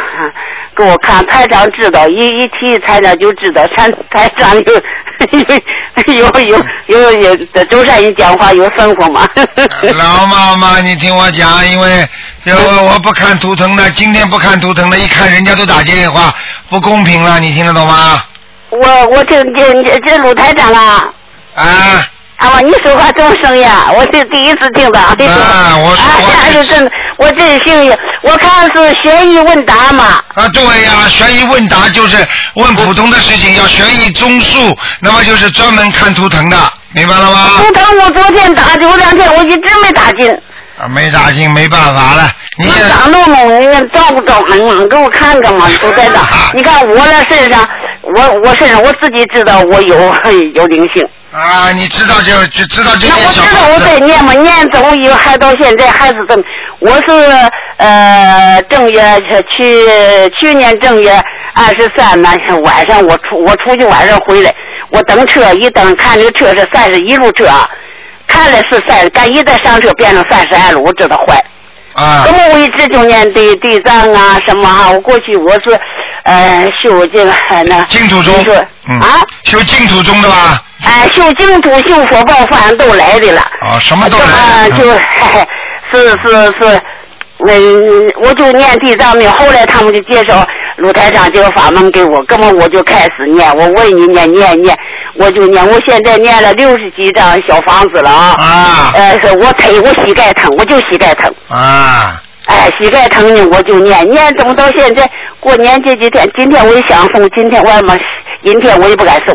给我看。台长知道，一一提台长就知道。台台长有 有有有有在舟山一讲话有生活嘛？老妈妈，你听我讲，因为因为我不看图腾的，今天不看图腾的，一看人家都打电话，不公平了，你听得懂吗？我我听听这鲁台长啊。啊。啊，你说话这么声呀？我是第一次听到。啊，我 说话。是真，我真幸运。我看是悬疑问答嘛。啊，对呀，悬疑问答就是问普通的事情，要悬疑综述，那么就是专门看图腾的，明白了吗？图腾我昨天打，有两天我一直没打进。啊，没打进，没办法了。你咋弄弄，你看照顾照顾你，给我看看嘛，都在这。你看我的身上，我我身上我自己知道我有有灵性。啊，你知道就就知道就那我知道我在念嘛，念走以后还到现在还是这么。我是呃正月去去年正月二十三那天晚上我出我出去晚上回来，我等车一等看这个车是三十一路车，看来是三，但一再上车变成三十二路，我知道坏。啊。那么我一直就念地地藏啊什么哈，我过去我是呃修这个那。净土宗。啊。修净土宗的吧。哎，修净土、修佛报，反正都来的了。啊，什么都来。就，是是是，嗯，我就念地藏经，后来他们就介绍卢台长这个法门给我，根本我就开始念。我问你念念念，我就念。我现在念了六十几张小房子了啊。啊。呃，我腿我膝盖疼，我就膝盖疼。啊。哎，膝盖疼呢，我就念念，怎么到现在过年这几天，今天我也想送，今天我也没。今天我也不敢送。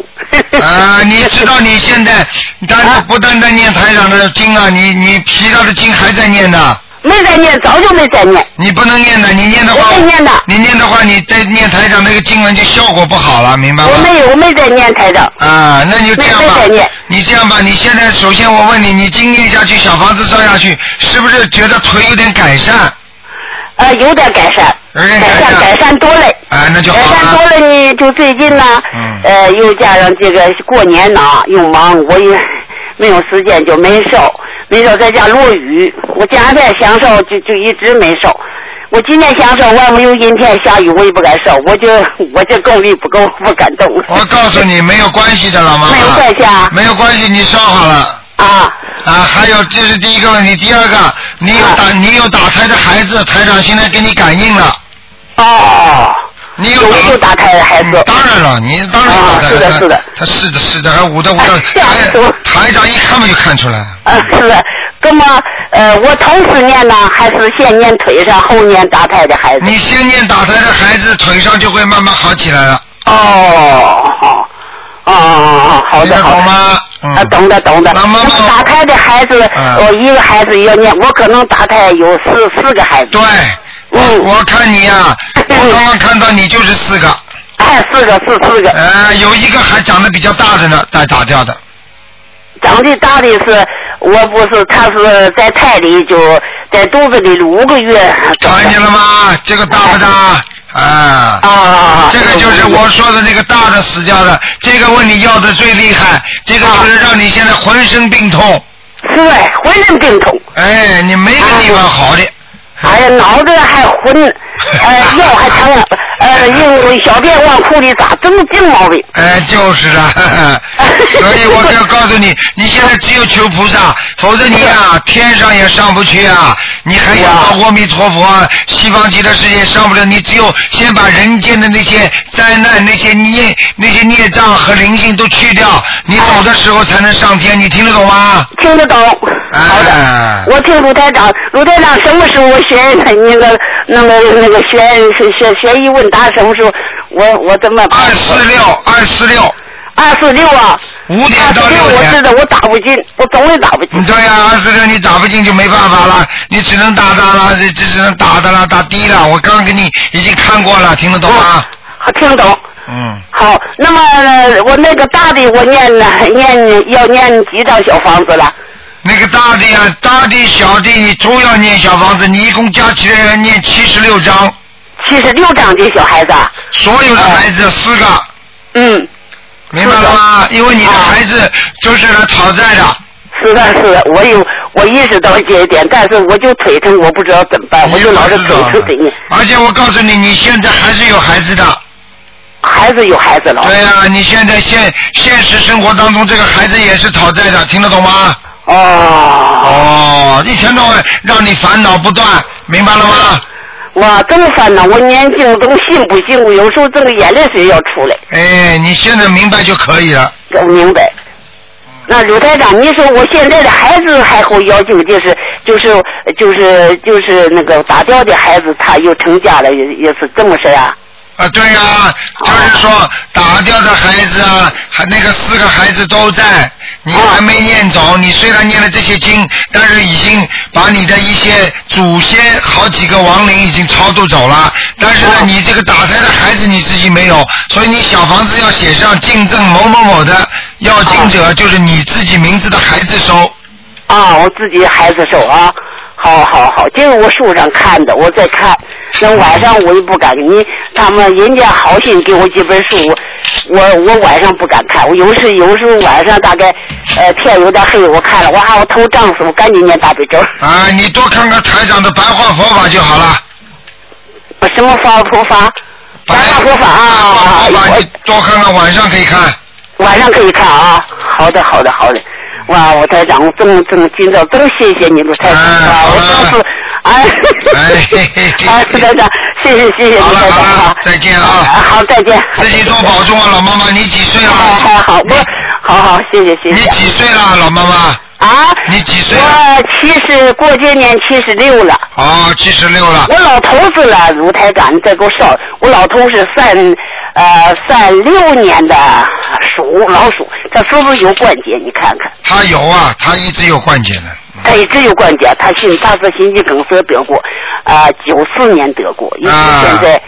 啊，你知道你现在，但不单单念台长的经啊，你你其他的经还在念呢。没在念，早就没在念。你不能念的，你念的话，我没念的你念的话，你在念台长那个经文就效果不好了，明白吗？我没有，我没在念台长。啊，那你就这样吧没没在念。你这样吧，你现在首先我问你，你经念下去，小房子烧下去，是不是觉得腿有点改善？呃，有点改善，改善改善多了。啊，那就好改善多了。了呢，就最近呢，嗯呃，又加上这个过年呢，又忙，我也没有时间就没烧，没少，在家落雨，我家在想烧就就一直没烧。我今天想烧，外面有阴天下雨，我也不敢烧，我就我这功力不够，不敢动。我告诉你，没有关系的，老妈妈。没有关系啊没有关系，你烧好了。啊。啊，还有这是第一个问题，第二个，你有打、你有打胎的孩子，台长现在给你感应了。哦。你有有没有打胎的孩子？当然了，你当然啊打胎是的是的。他是的，是的，还捂的捂的，台台长一看嘛就看出来。啊，是的。那么，呃，我同时念呢，还是先念腿上，后念打胎的孩子？你先念打胎的孩子，腿上就会慢慢好起来了。哦，好，哦哦哦，好的，好懂吗？啊，懂的，懂的。那么打胎的孩子，嗯我一个孩子要念，我可能打胎有四四个孩子。对。嗯。我看你呀、我刚刚看到你就是四个。哎，四个是四个。呃，有一个还长得比较大的呢，在打掉的。长得大的是，我不是，他是在胎里就在肚子里五个月。看见了吗？这个大不大？啊。啊。这个就是我说的那个大的死掉的，这个问你要的最厉害，这个就是让你现在浑身病痛。是哎，浑身病痛。哎，你没个地方好的。哎呀，脑子还昏，呃，腰还疼，呃，因为小便往裤里扎，这么净毛病。哎，就是了，所以我要告诉你，你现在只有求菩萨，否则你啊，天上也上不去啊，你还想到阿弥陀佛、西方极乐世界上不了，你只有先把人间的那些灾难、那些孽、那些孽障和灵性都去掉，你走的时候才能上天，你听得懂吗？听得懂。好的。我听卢台长，卢台长什么时候学那个那个那个学学学医问答什么时候？我我怎么？二四六，二四六。二四六啊。五点到六我点。知道，我打不进，我总也打不进。对呀、二四六你打不进就没办法了，你只能打打了，这这只能打的了，打低了。我刚刚给你已经看过了，听得懂吗？好，听得懂。嗯。好，那么呃我那个大的我念了念要念几张小房子了？那个大的呀，大的、小的，你都要念小房子，你一共加起来要念七十六章。七十六张这小孩子啊。所有的孩子四个。嗯。明白了吗？因为你的孩子就是来讨债的。是的，是的，我有我意识到这一点，但是我就腿疼，我不知道怎么办，我就老是腿疼腿疼。而且我告诉你，你现在还是有孩子的。孩子有孩子了。对呀、你现在现现实生活当中，这个孩子也是讨债的，听得懂吗？哦。哦，一天到晚让你烦恼不断，明白了吗？哇，这么烦恼，我念经都信不信？我有时候这个眼泪水要出来。哎，你现在明白就可以了。我明白。那刘台长，你说我现在的孩子还后要求，就是就是就是就是那个打掉的孩子，他又成家了，也也是这么事啊？啊，对呀、就是说打掉的孩子啊，还那个四个孩子都在，你还没念走。你虽然念了这些经，但是已经把你的一些祖先好几个亡灵已经超度走了。但是呢，你这个打胎的孩子你自己没有，所以你小房子要写上敬赠某某某的要经者，就是你自己名字的孩子收。啊，我自己孩子收啊，好好好，这个我书上看的，我在看。那晚上我也不敢，你他们人家好心给我几本书，我我晚上不敢看，我有时有时候晚上大概呃天有点黑，我看了，哇，我头胀死，我赶紧念大悲咒。啊，你多看看台长的白话佛法就好了。什么法佛法？白话佛法啊！白话你多看看，晚上可以看。晚上可以看啊。好的，好的，好的。哇，我台长，我这么这么今早真谢谢你了，台长啊！我真是，哎，哎，台长，谢谢谢谢好了好了！再见啊！好，再见。自己多保重啊，老妈妈，你几岁了？好好好，我好好，谢谢谢谢。你几岁了，老妈妈？啊？你几岁？我七十，过今年七十六了。哦，七十六了。我老头子了，卢台长，你再给我烧。我老头是三呃三六年的鼠老鼠，他是不是有关节？你看看。他有啊，他一直有关节的。他一直有关节，他心他是心肌梗塞得过，啊、九四年得过，一直啊现在。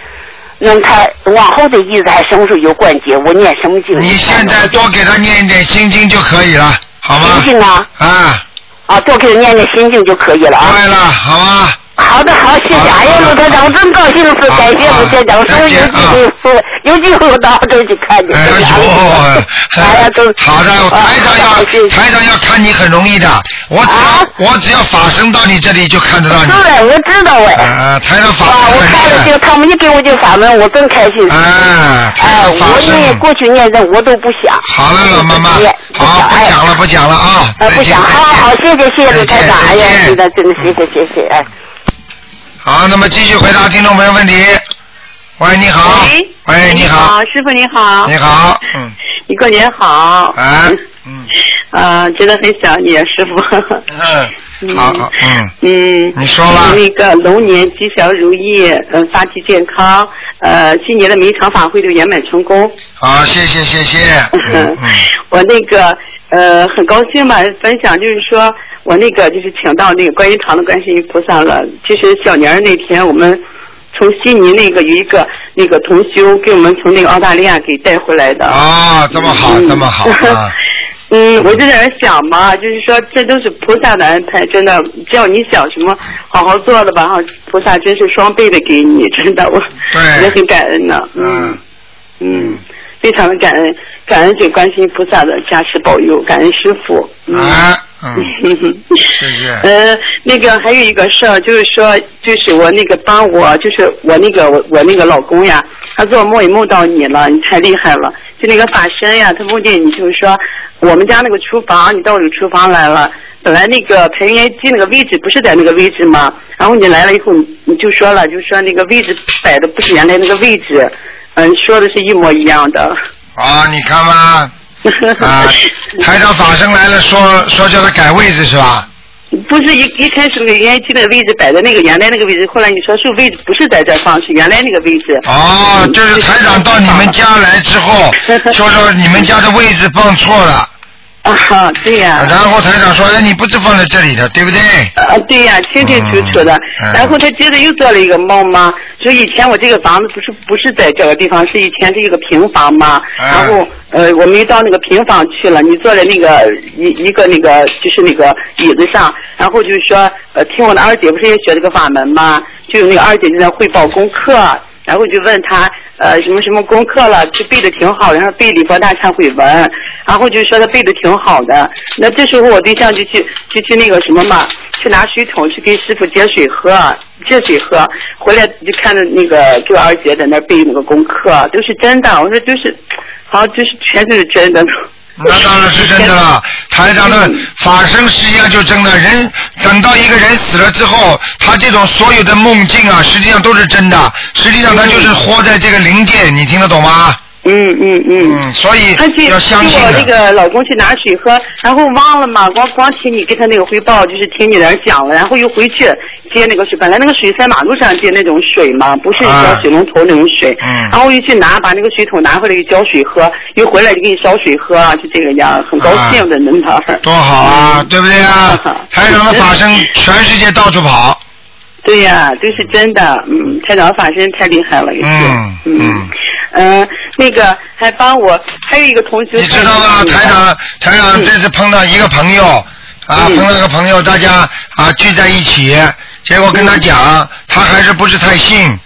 那他往后的日子还什么时候有关节？我念什么经？你现在多给他念一点心经就可以了，好吗？心经啊啊，啊，多给他念念心经就可以了啊。对了，好吗？好的，好，谢谢。哎呀，卢台长，我真高兴是感谢卢台长，说有机会说有机会我到这儿去看你。哎呦，哎呀，都好的，台长要台长要看你很容易的，我只要我只要法身到你这里就看得到你。对，我知道哎。啊，台长法啊，我看了这个，他们一给我就法门，我真开心。啊，哎，我念过去念的我都不想。好了，老妈妈，好，不讲了，不讲了啊，呃，不想，好好，谢谢谢谢卢台长，哎呀，真的真的谢谢谢谢，哎。好，那么继续回答听众朋友问题。喂，你好。喂，喂，你好。师傅你好。你好，嗯。你过年好。啊。嗯。啊，真的很想你，师傅。嗯。好，好嗯。嗯。你说吧。那个龙年吉祥如意，呃，发际健康，呃，今年的每一场法会都圆满成功。好，谢谢谢谢。嗯嗯。我那个呃很高兴吧，分享就是说我那个就是请到那个观音堂的观世音菩萨了。其实小年儿那天我们从悉尼那个有一个那个同修给我们从那个澳大利亚给带回来的。啊，这么好，这么好啊。嗯，我就在那想嘛，就是说这都是菩萨的安排，真的，只要你想什么，好好做了吧，哈，菩萨真是双倍的给你，真的，我也很感恩呢，嗯嗯，非常的感恩，感恩这观世音菩萨的加持保佑，感恩师傅。啊，嗯，谢谢。呃，那个还有一个事儿，就是说，就是我那个帮我，就是我那个我我那个老公呀，他做梦也梦到你了，你太厉害了。就那个法身呀，他梦见你，就是说我们家那个厨房，你到我们厨房来了。本来那个排烟机那个位置不是在那个位置吗？然后你来了以后，你你就说了，就说那个位置摆的不是原来那个位置，嗯，说的是一模一样的。啊，你看吧，啊，台长法身来了，说说叫他改位置是吧？不是一一开始那个烟机那个位置摆在那个原来那个位置，后来你说是位置不是在这放，是原来那个位置。哦，就是台长到你们家来之后，说说你们家的位置放错了。啊，对呀、然后台长说：“哎，你不是放在这里的，对不对？”啊，对呀、清清楚楚的。嗯然后他接着又做了一个梦嘛，说以前我这个房子不是不是在这个地方，是以前是一个平房嘛。嗯然后呃，我们又到那个平房去了，你坐在那个一一个那个就是那个椅子上，然后就是说呃，听我的二姐不是也学这个法门嘛，就有那个二姐就在汇报功课。然后就问他呃什么什么功课了，就背的挺好，然后背礼佛大忏悔文，然后就说他背的挺好的。那这时候我对象就去就去那个什么嘛，去拿水桶去给师傅接水喝，接水喝，回来就看着那个给我二姐在那儿背那个功课，都是真的。我说都是，好像，就是全都是真的。那当然是真的了。台长的法身实际上就真的，人等到一个人死了之后，他这种所有的梦境啊，实际上都是真的。实际上他就是活在这个灵界，你听得懂吗？嗯嗯嗯。嗯，所以他去要相信给我那。个老公去拿水喝，然后忘了嘛，光光听你给他那个汇报，就是听你在那讲了，然后又回去接那个水，本来那个水在马路上接那种水嘛，不是啊小水龙头那种水，嗯然后又去拿，把那个水桶拿回来又浇水喝，又回来就给你烧水喝，就这个样，很高兴的那儿。多好啊，对不对啊？台长的法身全世界到处跑。对呀、这是真的，嗯，台长法身太厉害了，也是，嗯嗯。嗯，那个还帮我，还有一个同学，你知道吗？台长，台长这次碰到一个朋友，啊，碰到一个朋友，大家啊聚在一起，结果跟他讲，他还是不是太信，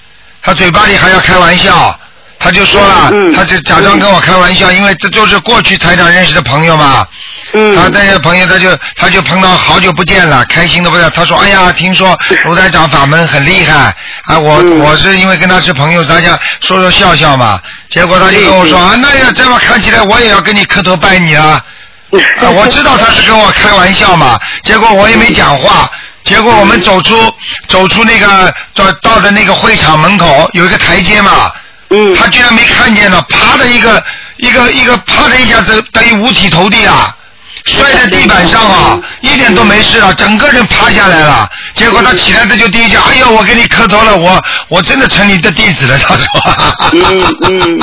他嘴巴里还要开玩笑，他就说了，他就假装跟我开玩笑，因为这都是过去台长认识的朋友嘛。嗯。他这些朋友，他就他就碰到好久不见了，开心的不得。他说：“哎呀，听说卢台长法门很厉害啊，我、我是因为跟他是朋友，大家说说笑笑嘛。”结果他就跟我说：“啊，那要这么看起来，我也要跟你磕头拜你啊。”啊，我知道他是跟我开玩笑嘛，结果我也没讲话。结果我们走出走出那个到到的那个会场门口有一个台阶嘛，嗯，他居然没看见呢，啪的一个一个一个啪的一下子等于五体投地啊！摔在地板上啊，一点都没事了，整个人趴下来了。结果他起来，他就第一句：“哎呦，我给你磕头了，我我真的成你的弟子了。”他说。嗯嗯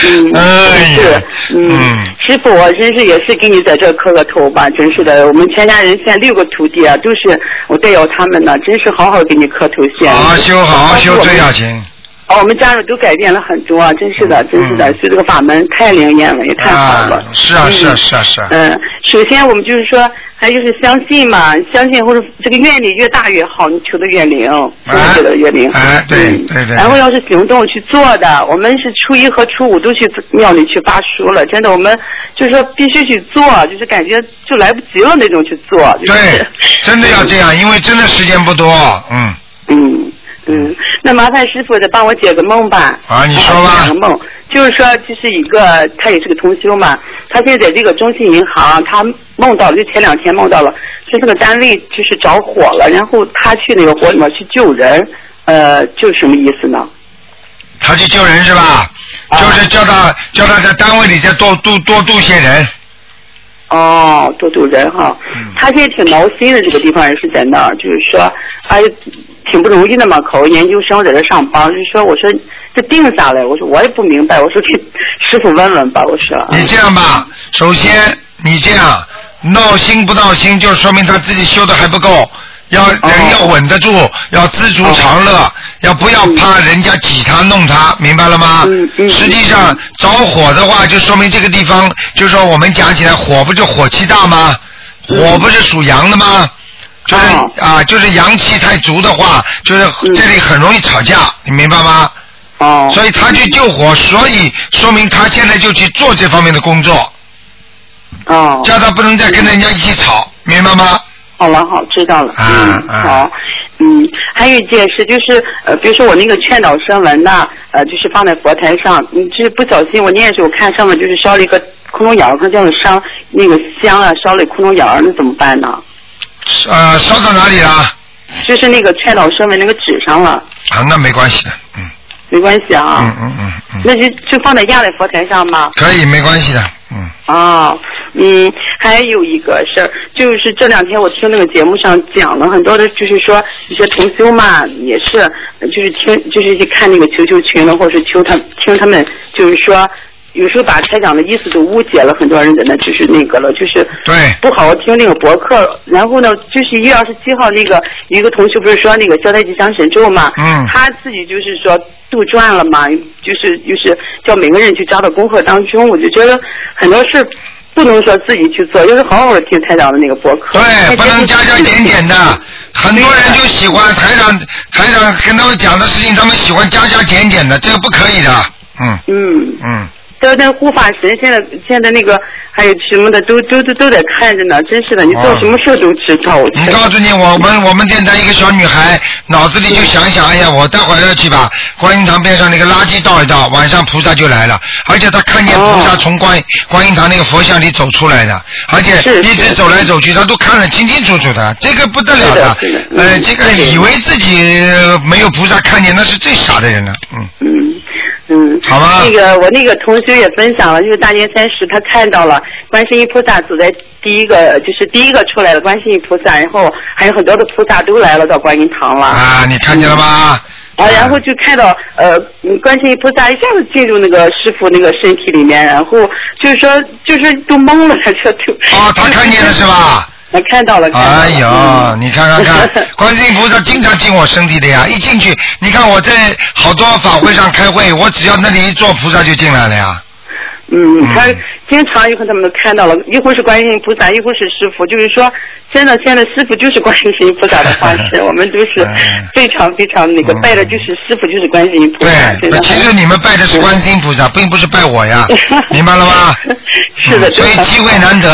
嗯，哎呀，嗯，师傅，我真是也是给你在这磕个头吧，真是的，我们全家人现在六个徒弟啊，都是我带有他们呢，真是好好给你磕头谢。好好修，好好修最要紧。哦，我们家人都改变了很多，真是的，真是的，所以这个法门太灵验了，也太好了。是啊，是啊，是啊，是啊。嗯，首先我们就是说，还就是相信嘛，相信或者这个愿力越大越好，你求的越灵，求的越灵。哎，对对对。然后要是行动去做的，我们是初一和初五都去庙里去发书了，真的，我们就是说必须去做，就是感觉就来不及了那种去做。对，真的要这样，因为真的时间不多，嗯。嗯。嗯，那麻烦师傅再帮我解个梦吧。啊，你说吧。解个梦，就是说，就是一个，他也是个同修嘛。他现在在这个中信银行，他梦到了，就前两天梦到了，说这个单位就是着火了，然后他去那个火里面去救人，呃，就什么意思呢？他去救人是吧？就是叫他叫他在单位里再多多多渡些人。哦，多渡人哈。嗯。他现在挺闹心的，这个地方也是在那儿，就是说，哎。挺不容易的嘛，考个研究生在这上班，就说我说这定下来，我说我也不明白，我说给师傅问问吧，我说。你这样吧，首先你这样闹心不闹心，就说明他自己修的还不够，要人要稳得住，要知足常乐，要不要怕人家挤他弄他，明白了吗？实际上着火的话，就说明这个地方，就说我们讲起来火不就火气大吗？火不是属阳的吗？就是啊，就是阳气太足的话，就是这里很容易吵架，你明白吗？哦。所以他去救火，所以说明他现在就去做这方面的工作。哦。叫他不能再跟人家一起吵，明白吗？好了，好，知道了。嗯，好。嗯，还有一件事就是，呃，比如说我那个劝导声文呐，呃，就是放在佛台上，你就是不小心我念的时候看上面就是烧了一个窟窿眼儿，它叫做伤那个香啊，烧了窟窿眼儿，那怎么办呢？呃，烧到哪里了？就是那个劝导声文那个纸上了。啊，那没关系的，嗯。没关系啊。嗯嗯嗯嗯。那就就放在压在佛台上吗？可以，没关系的，嗯。啊，嗯，还有一个事儿，就是这两天我听那个节目上讲了很多的，就是说一些同修嘛，也是，就是听，就是去看那个求求群了，或者是求他听他们，就是说。有时候把台长的意思都误解了，很多人在那就是那个了，就是对不好好听那个博客。然后呢，就是一月二十七号那个一个同学不是说那个交代吉祥神咒嘛，嗯，他自己就是说杜撰了嘛，就是就是叫每个人去加到功课当中。我就觉得很多事不能说自己去做，就是好好的听台长的那个博客。对，不能加加减减的。很多人就喜欢台长台长跟他们讲的事情，他们喜欢加加减减的，这个不可以的。嗯嗯嗯。都那护法神现在现在那个还有什么的都都都都在看着呢，真是的，你做什么事都知道。你告诉你，我们我们电台一个小女孩脑子里就想想，哎呀，我待会儿要去把观音堂边上那个垃圾倒一倒，晚上菩萨就来了。而且她看见菩萨从观观音堂那个佛像里走出来的，而且一直走来走去，她都看得清清楚楚的，这个不得了的。呃，这个以为自己没有菩萨看见，那是最傻的人了。嗯。嗯。嗯，好吧。那个我那个同学也分享了，就是大年三十他看到了观世音菩萨走在第一个，就是第一个出来的观世音菩萨，然后还有很多的菩萨都来了到观音堂了。啊，你看见了吗？啊，然后就看到呃，观世音菩萨一下子进入那个师傅那个身体里面，然后就是说就是都懵了，这就。哦，他看见了是吧？我看到了。哎呦，你看看看，观世音菩萨经常进我身体的呀！一进去，你看我在好多法会上开会，我只要那里一坐，菩萨就进来了呀。嗯，他经常以后他们都看到了，一会儿是观音菩萨，一会儿是师傅，就是说，真的现在师傅就是观音菩萨的化身，我们都是非常非常那个拜的，就是师傅就是观音菩萨。对，其实你们拜的是观音菩萨，并不是拜我呀，明白了吗？是的，所以机会难得，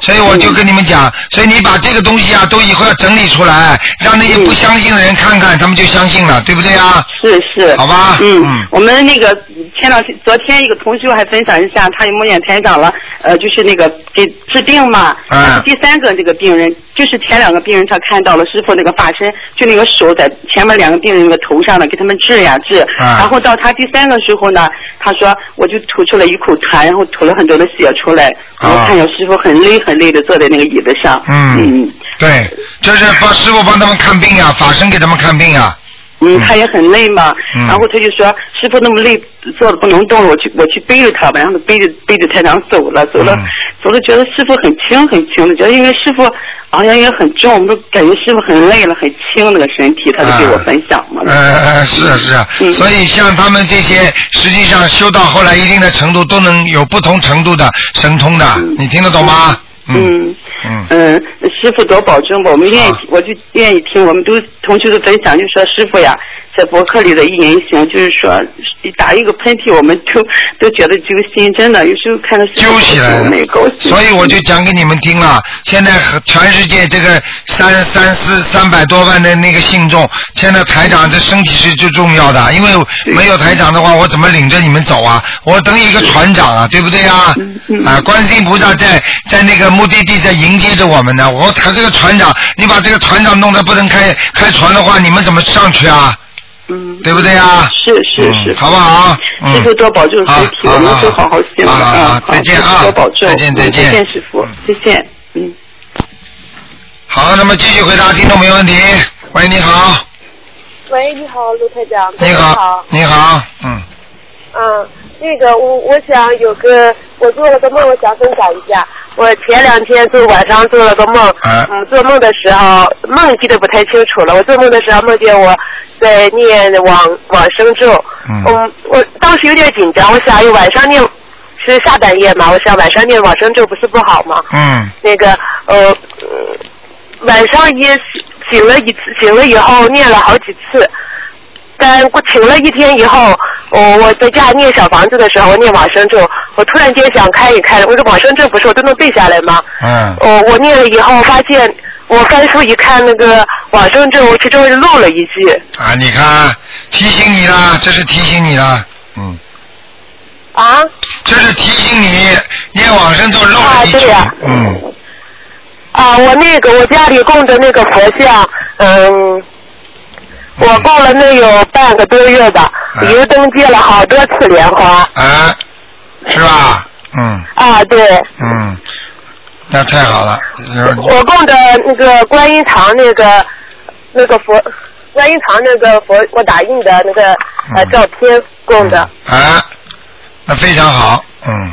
所以我就跟你们讲，所以你把这个东西啊，都以后要整理出来，让那些不相信的人看看，他们就相信了，对不对啊？是是。好吧。嗯。我们那个前两天昨天一个同学还分享一下，他也梦见台长了，呃，就是那个给治病嘛。嗯第三个这个病人，就是前两个病人他看到了师傅那个法身，就那个手在前面两个病人那个头上呢，给他们治呀治。嗯然后到他第三个时候呢，他说我就吐出了一口痰，然后吐了很多的血出来，然后看见师傅很累很累的坐在那个椅子上。嗯嗯对，就是帮师傅帮他们看病呀，法身给他们看病呀。嗯，他也很累嘛，嗯。然后他就说师傅那么累，坐着不能动了，我去我去背着他吧，然后他背着背着台长走了，走了、嗯走了，觉得师傅很轻很轻的，觉得因为师傅好像也很重，我们都感觉师傅很累了，很轻那个身体，他就给我分享嘛。呃，是啊是啊，所以像他们这些，实际上修到后来一定的程度，都能有不同程度的神通的，你听得懂吗？嗯。嗯。嗯，师傅多保重吧，我们愿意，我就愿意听，我们都同学的分享，就说师傅呀，在博客里的一言一行，就是说打一个喷嚏，我们都都觉得揪心，真的，有时候看到揪起来所以我就讲给你们听了。现在全世界这个三三四三百多万的那个信众，现在台长这身体是最重要的，因为没有台长的话，我怎么领着你们走啊？我等于一个船长啊，对不对啊？啊，观世音菩萨在在那个目的地在迎接着我们呢。我他这个船长，你把这个船长弄得不能开开船的话，你们怎么上去啊？嗯，对不对啊？是是是，嗯好不好？嗯师傅多保重身体，我们都好好修好好好啊！再见啊多保重，再见再见见，师傅，再见，嗯。好，那么继续回答听众没问题。喂，你好，喂，你好，卢台长。你好，你好，嗯，嗯，那个我我想有个我做了个梦，我想分享一下。我前两天就晚上做了个梦，啊嗯，做梦的时候梦记得不太清楚了。我做梦的时候梦见我在念往往生咒，嗯我当时有点紧张，我想，哎，晚上念是下半夜嘛，我想晚上念往生咒不是不好吗？嗯，那个呃，呃晚上也醒醒了一次，醒了以后念了好几次。但我请了一天以后，我我在家念小房子的时候，我念往生咒，我突然间想看一看，我说往生咒不是我都能背下来吗？嗯，我我念了以后发现，我翻书一看那个往生咒，我其中漏了一句。啊，你看，提醒你啦，这是提醒你啦，嗯，啊？这是提醒你念往生咒漏了一句，嗯，啊，我那个我家里供的那个佛像，嗯。我供了那有半个多月吧，已经登记了好多次莲花。啊，是吧？嗯。啊，对，嗯，那太好了，呃我供的那个观音堂那个那个佛，观音堂那个佛，我打印的那个呃照片供的。啊，那非常好，嗯，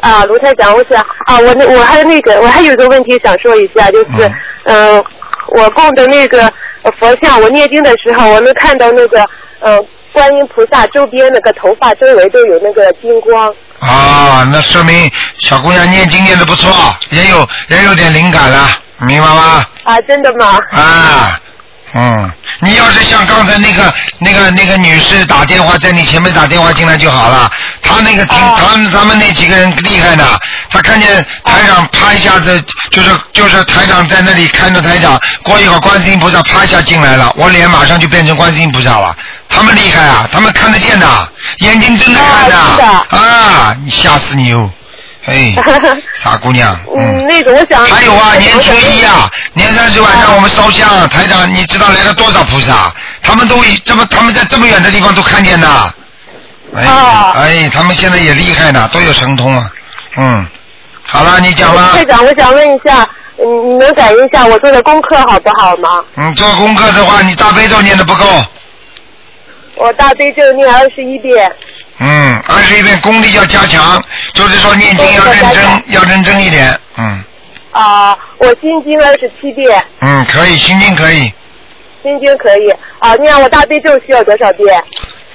啊，卢太长，我想啊，我那我还有那个，我还有一个问题想说一下，就是嗯、呃我供的那个呃佛像，我念经的时候，我能看到那个呃观音菩萨周边那个头发周围都有那个金光。啊，那说明小姑娘念经念的不错，也有也有点灵感了，明白吗？啊，真的吗？啊，嗯，你要是像刚才那个那个那个女士打电话在你前面打电话进来就好了，她那个听、他们他们那几个人厉害的，她看见台长趴一下子，就是就是台长在那里看着台长，过一会儿观世音菩萨趴一下进来了，我脸马上就变成观世音菩萨了，他们厉害啊，他们看得见的，眼睛睁着看的，啊，你吓死你哦，哎，傻姑娘，嗯，那个我想。还有啊，年初一啊，年三十晚上我们烧香，台长，你知道来了多少菩萨？他们都这么，他们在这么远的地方都看见的。哎，哎，他们现在也厉害呢，都有神通啊。嗯，好了，你讲吧。队长，我想问一下，你，你能感应一下我做的功课好不好吗？嗯，做功课的话，你大悲咒念的不够。我大悲咒念二十一遍。嗯，二十一遍功力要加强，就是说念经要认真，要认真一点。嗯啊，我心经二十七遍，嗯，可以，心经可以，心经可以。啊，念我大悲咒需要多少遍？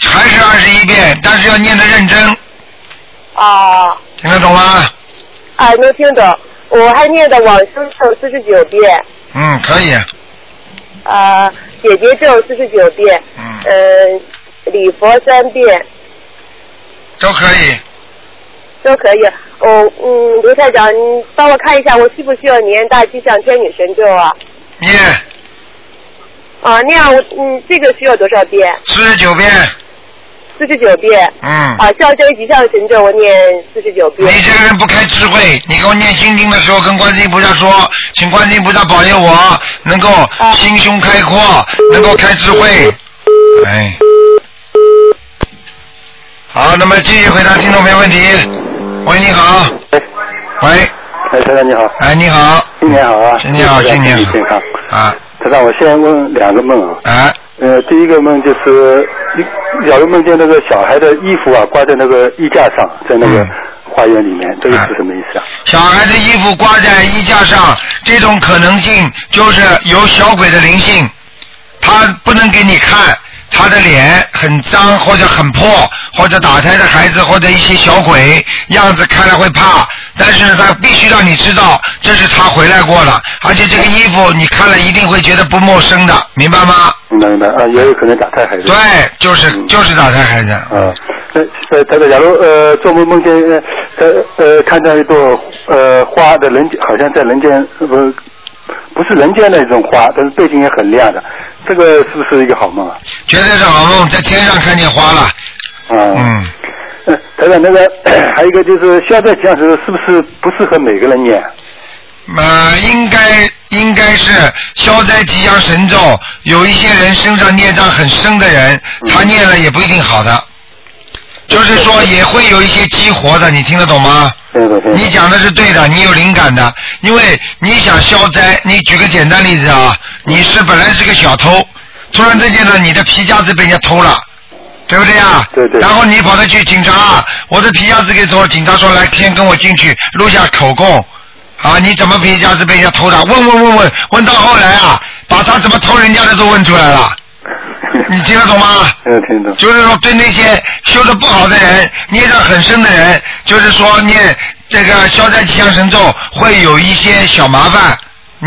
还是二十一遍，但是要念的认真，啊听得懂吗？啊，能听懂。我还念的往生咒四十九遍，嗯，可以。啊，姐姐咒四十九遍，嗯，呃礼佛三遍都可以。都可以。哦，嗯，刘太长，你帮我看一下，我需不需要念大吉祥天女神咒啊？念啊，那样我嗯，这个需要多少遍？四十九遍。四十九遍。嗯啊，消灾吉祥神咒我念四十九遍。你这个人不开智慧，你给我念心经的时候跟观世音菩萨说，请观世音菩萨保佑我能够心胸开阔，能够开智慧。哎，好，那么继续回答听众朋友问题。喂，你好。喂。哎，先生你好。哎，你好。新年好啊！新年好，新年好。健康。啊。台长，我先问两个梦啊。啊。呃，第一个梦就是，一假如梦见那个小孩的衣服啊挂在那个衣架上，在那嗯个花园里面，这个是什么意思啊？小孩的衣服挂在衣架上，这种可能性就是有小鬼的灵性，他不能给你看他的脸很脏或者很破，或者打胎的孩子或者一些小鬼样子看了会怕，但是呢，他必须让你知道这是他回来过了，而且这个衣服你看了一定会觉得不陌生的，明白吗？明白啊，也有可能打胎孩子。对，就是、就是打胎孩子。啊，呃呃，台长，假如呃做梦梦见呃呃呃看到一朵呃花的人间，好像在人间呃不不是人间的一种花，但是背景也很亮的，这个是不是一个好梦啊？绝对是好梦，在天上看见花了。啊，嗯，呃，台长，那个 还有一个就是消灾吉祥神咒是不是不适合每个人念？呃，应该应该是消灾吉祥神咒，有一些人身上孽障很深的人，他念了也不一定好的，就是说也会有一些激活的，你听得懂吗？你讲的是对的，你有灵感的，因为你想消灾，你举个简单例子啊，你是本来是个小偷，突然之间呢，你的皮夹子被人家偷了。对不对啊？对对。然后你跑到去警察，我的皮夹子给偷了，警察说来先跟我进去录下口供。啊，你怎么皮夹子被人家偷的？问问问问问到后来啊，把他怎么偷人家的都问出来了。你听得懂吗？嗯，听得懂。就是说，对那些修的不好的人、孽障很深的人，就是说念这个消灾吉祥神咒会有一些小麻烦，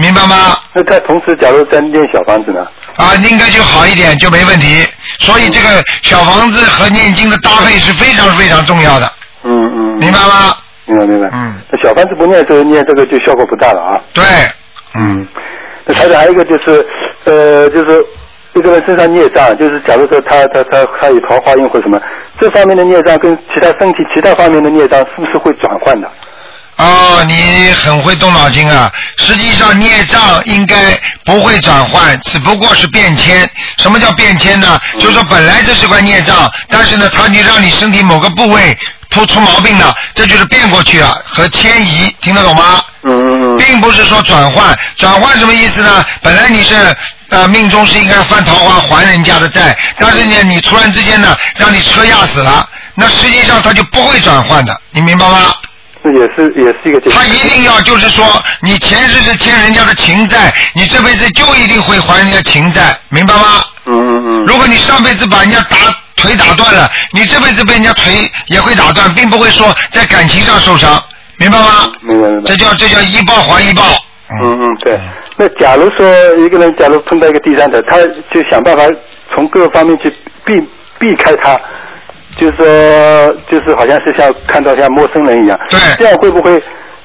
明白吗？那在同时假如在念小房子呢？啊，应该就好一点，就没问题。所以这个小房子和念经的搭配是非常非常重要的，嗯嗯。明白吗？明白明白。嗯。那小房子不念这个念这个就效果不大了啊。对。嗯。那台长还有一个就是呃就是一个人身上孽障，就是假如说他他他他有桃花运或什么，这方面的孽障跟其他身体其他方面的孽障是不是会转换的？哦，你很会动脑筋啊！实际上孽障应该不会转换，只不过是变迁。什么叫变迁呢？就是说本来这是块孽障，但是呢，它就让你身体某个部位突出毛病了，这就是变过去了和迁移，听得懂吗？嗯。并不是说转换，转换什么意思呢？本来你是呃命中是应该犯桃花还人家的债，但是呢，你突然之间呢，让你车压死了，那实际上它就不会转换的，你明白吗？这也是也是一个。他一定要就是说，你前世是欠人家的情债，你这辈子就一定会还人家情债，明白吗？嗯嗯嗯。如果你上辈子把人家打腿打断了，你这辈子被人家腿也会打断，并不会说在感情上受伤，明白吗？明白明白。这叫这叫一报还一报。嗯嗯，对。那假如说一个人假如碰到一个第三者，他就想办法从各个方面去避避开他，就是说就是好像是像看到像陌生人一样。对。这样会不会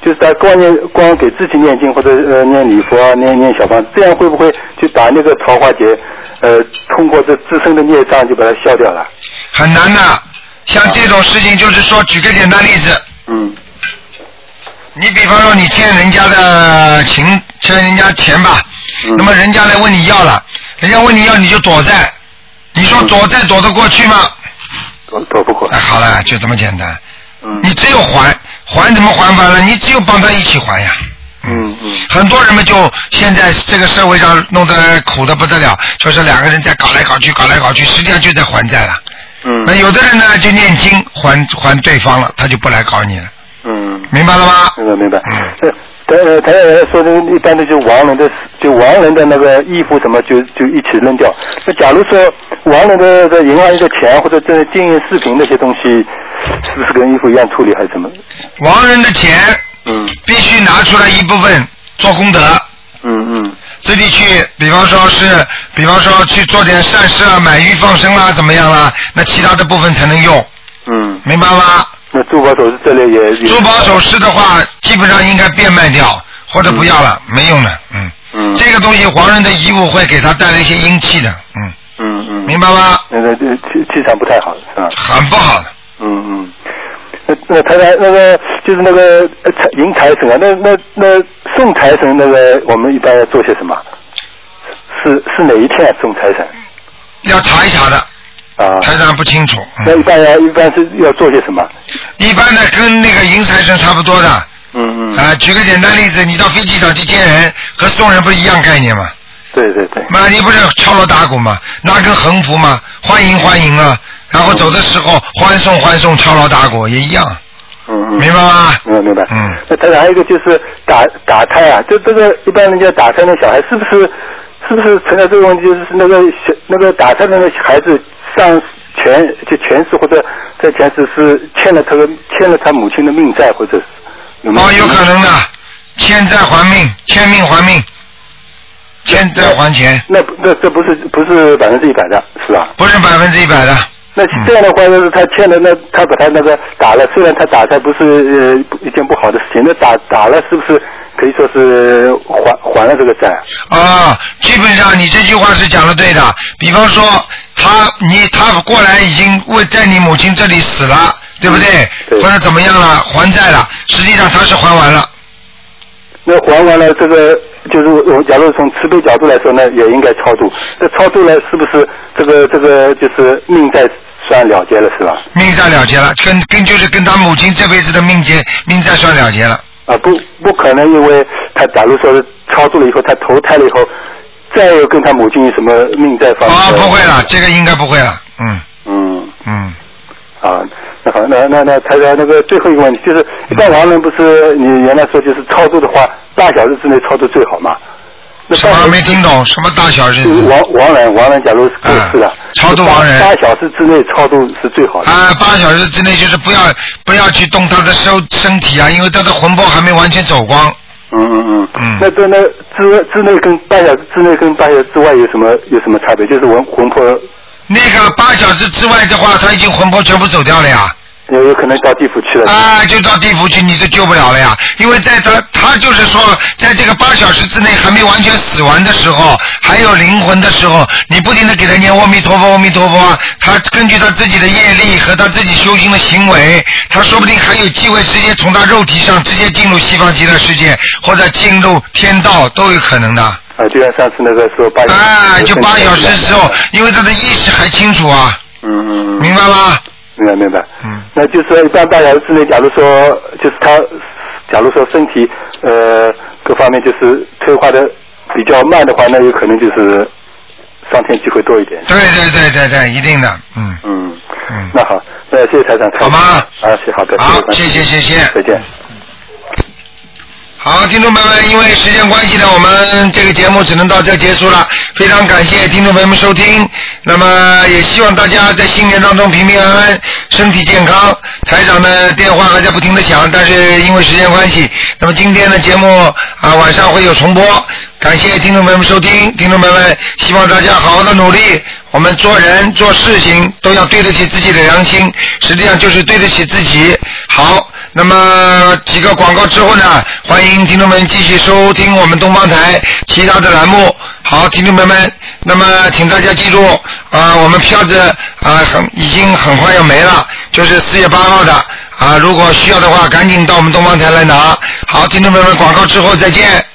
就是在光念光给自己念经或者呃念礼佛啊念念小房子，这样会不会就把那个桃花劫呃通过这自身的孽障就把它消掉了？很难的，像这种事情就是说，举个简单例子。嗯。你比方说你欠人家的情，欠人家钱吧，那么人家来问你要了，人家问你要你就躲债，你说躲债躲得过去吗？躲躲不过。哎，好了，就这么简单。嗯。你只有还，还怎么还法呢？你只有帮他一起还呀。嗯嗯。很多人们就现在这个社会上弄得苦的不得了，就是两个人在搞来搞去，搞来搞去，实际上就在还债了。嗯。那有的人呢就念经还还对方了，他就不来搞你了。嗯。明白了吗？明白明白。呃，呃，台长说的一般的就亡人的，就亡人的那个衣服什么就就一起扔掉。那假如说亡人的的银行里的钱或者这金银饰品那些东西，是不是跟衣服一样处理还是什么？亡人的钱，嗯，必须拿出来一部分做功德。嗯嗯。自己去，比方说是，比方说去做点善事啊，买鱼放生啦，怎么样啦？那其他的部分才能用。嗯。明白吗？那珠宝首饰这类也。珠宝首饰的话，基本上应该变卖掉，或者不要了，没用的，嗯。嗯。这个东西，黄人的遗物会给他带来一些阴气的，嗯。嗯嗯，明白吗？那个呃气气场不太好，是吧？很不好的。嗯嗯。那那台长，那个就是那个呃财迎财神啊，那那那送财神那个，我们一般要做些什么？是是哪一天啊送财神？要查一查的。啊。台长不清楚。那一般要一般是要做些什么？一般的跟那个迎财神差不多的。嗯嗯。啊，举个简单例子，你到飞机场去接人，和送人不是一样概念吗？对对对。那你不是敲锣打鼓吗？拿根横幅吗？欢迎欢迎啊！然后走的时候欢送欢送，敲锣打鼓也一样。嗯嗯。明白吗？嗯，明白。嗯。那台长还有一个就是打打胎啊，就这个一般人家打胎的小孩是不是是不是存在这个问题？就是那个小那个打胎的那个孩子上前就前世或者在前世是欠了他的欠了他母亲的命债，或者是有没有？哦，有可能的，欠债还命，欠命还命，欠债还钱。那不那这不是不是百分之一百的，是吧？不是百分之一百的。那这样的话，就是他欠的那他把他那个打了，虽然他打他不是呃一件不好的事情，那打打了是不是可以说是还还了这个债？啊，基本上你这句话是讲的对的。比方说，他你他过来已经为在你母亲这里死了，对不对？或者怎么样了，还债了，实际上他是还完了。那还完了，这个就是我我假如从慈悲角度来说呢，也应该超度。那超度了，是不是这个这个就是命债算了结了，是吧？命债了结了，跟跟就是跟他母亲这辈子的命结命债算了结了。啊，不不可能，因为他假如说是超度了以后，他投胎了以后，再有跟他母亲有什么命在方面啊，不会了，这个应该不会了，嗯嗯嗯。啊，那好，那那那台长，那个最后一个问题就是，一般亡人不是你原来说就是超度的话，大小时之内超度最好嘛？什么没听懂？什么大小日子？亡亡人，亡人假如过世了，超度亡人八小时之内超度是最好的。啊，八小时之内就是不要不要去动他的身身体啊，因为他的魂魄还没完全走光。嗯嗯嗯。嗯。那这那之之内跟八小时之内跟八小时之外有什么有什么差别？就是魂魂魄。那个八小时之外的话，他已经魂魄全部走掉了呀。有有可能到地府去了。啊，就到地府去，你就救不了了呀！因为在他他就是说，在这个八小时之内还没完全死完的时候，还有灵魂的时候，你不停的给他念阿弥陀佛，阿弥陀佛啊，他根据他自己的业力和他自己修行的行为，他说不定还有机会直接从他肉体上直接进入西方极乐世界，或者进入天道都有可能的。啊，就像上次那个说八。啊，就八小时的时候，因为他的意识还清楚啊。嗯嗯嗯。明白吗？明白明白。嗯。那就是说，一般大小时之内，假如说，就是他，假如说身体呃各方面就是退化的比较慢的话，那有可能就是上天机会多一点。对对对对对，一定的，嗯。嗯嗯。那好，那谢谢台长。好吗？啊，谢好的。好，谢谢谢谢。再见。好，听众朋友们，因为时间关系呢，我们这个节目只能到这结束了。非常感谢听众朋友们收听，那么也希望大家在新年当中平平安安，身体健康。台长的电话还在不停的响，但是因为时间关系，那么今天的节目啊晚上会有重播。感谢听众朋友们收听，听众朋友们，希望大家好好的努力。我们做人做事情都要对得起自己的良心，实际上就是对得起自己。好，那么几个广告之后呢，欢迎听众们继续收听我们东方台其他的栏目。好，听众朋友们，那么请大家记住啊，我们票子啊很已经很快要没了，就是四月八号的啊，如果需要的话，赶紧到我们东方台来拿。好，听众朋友们，广告之后再见。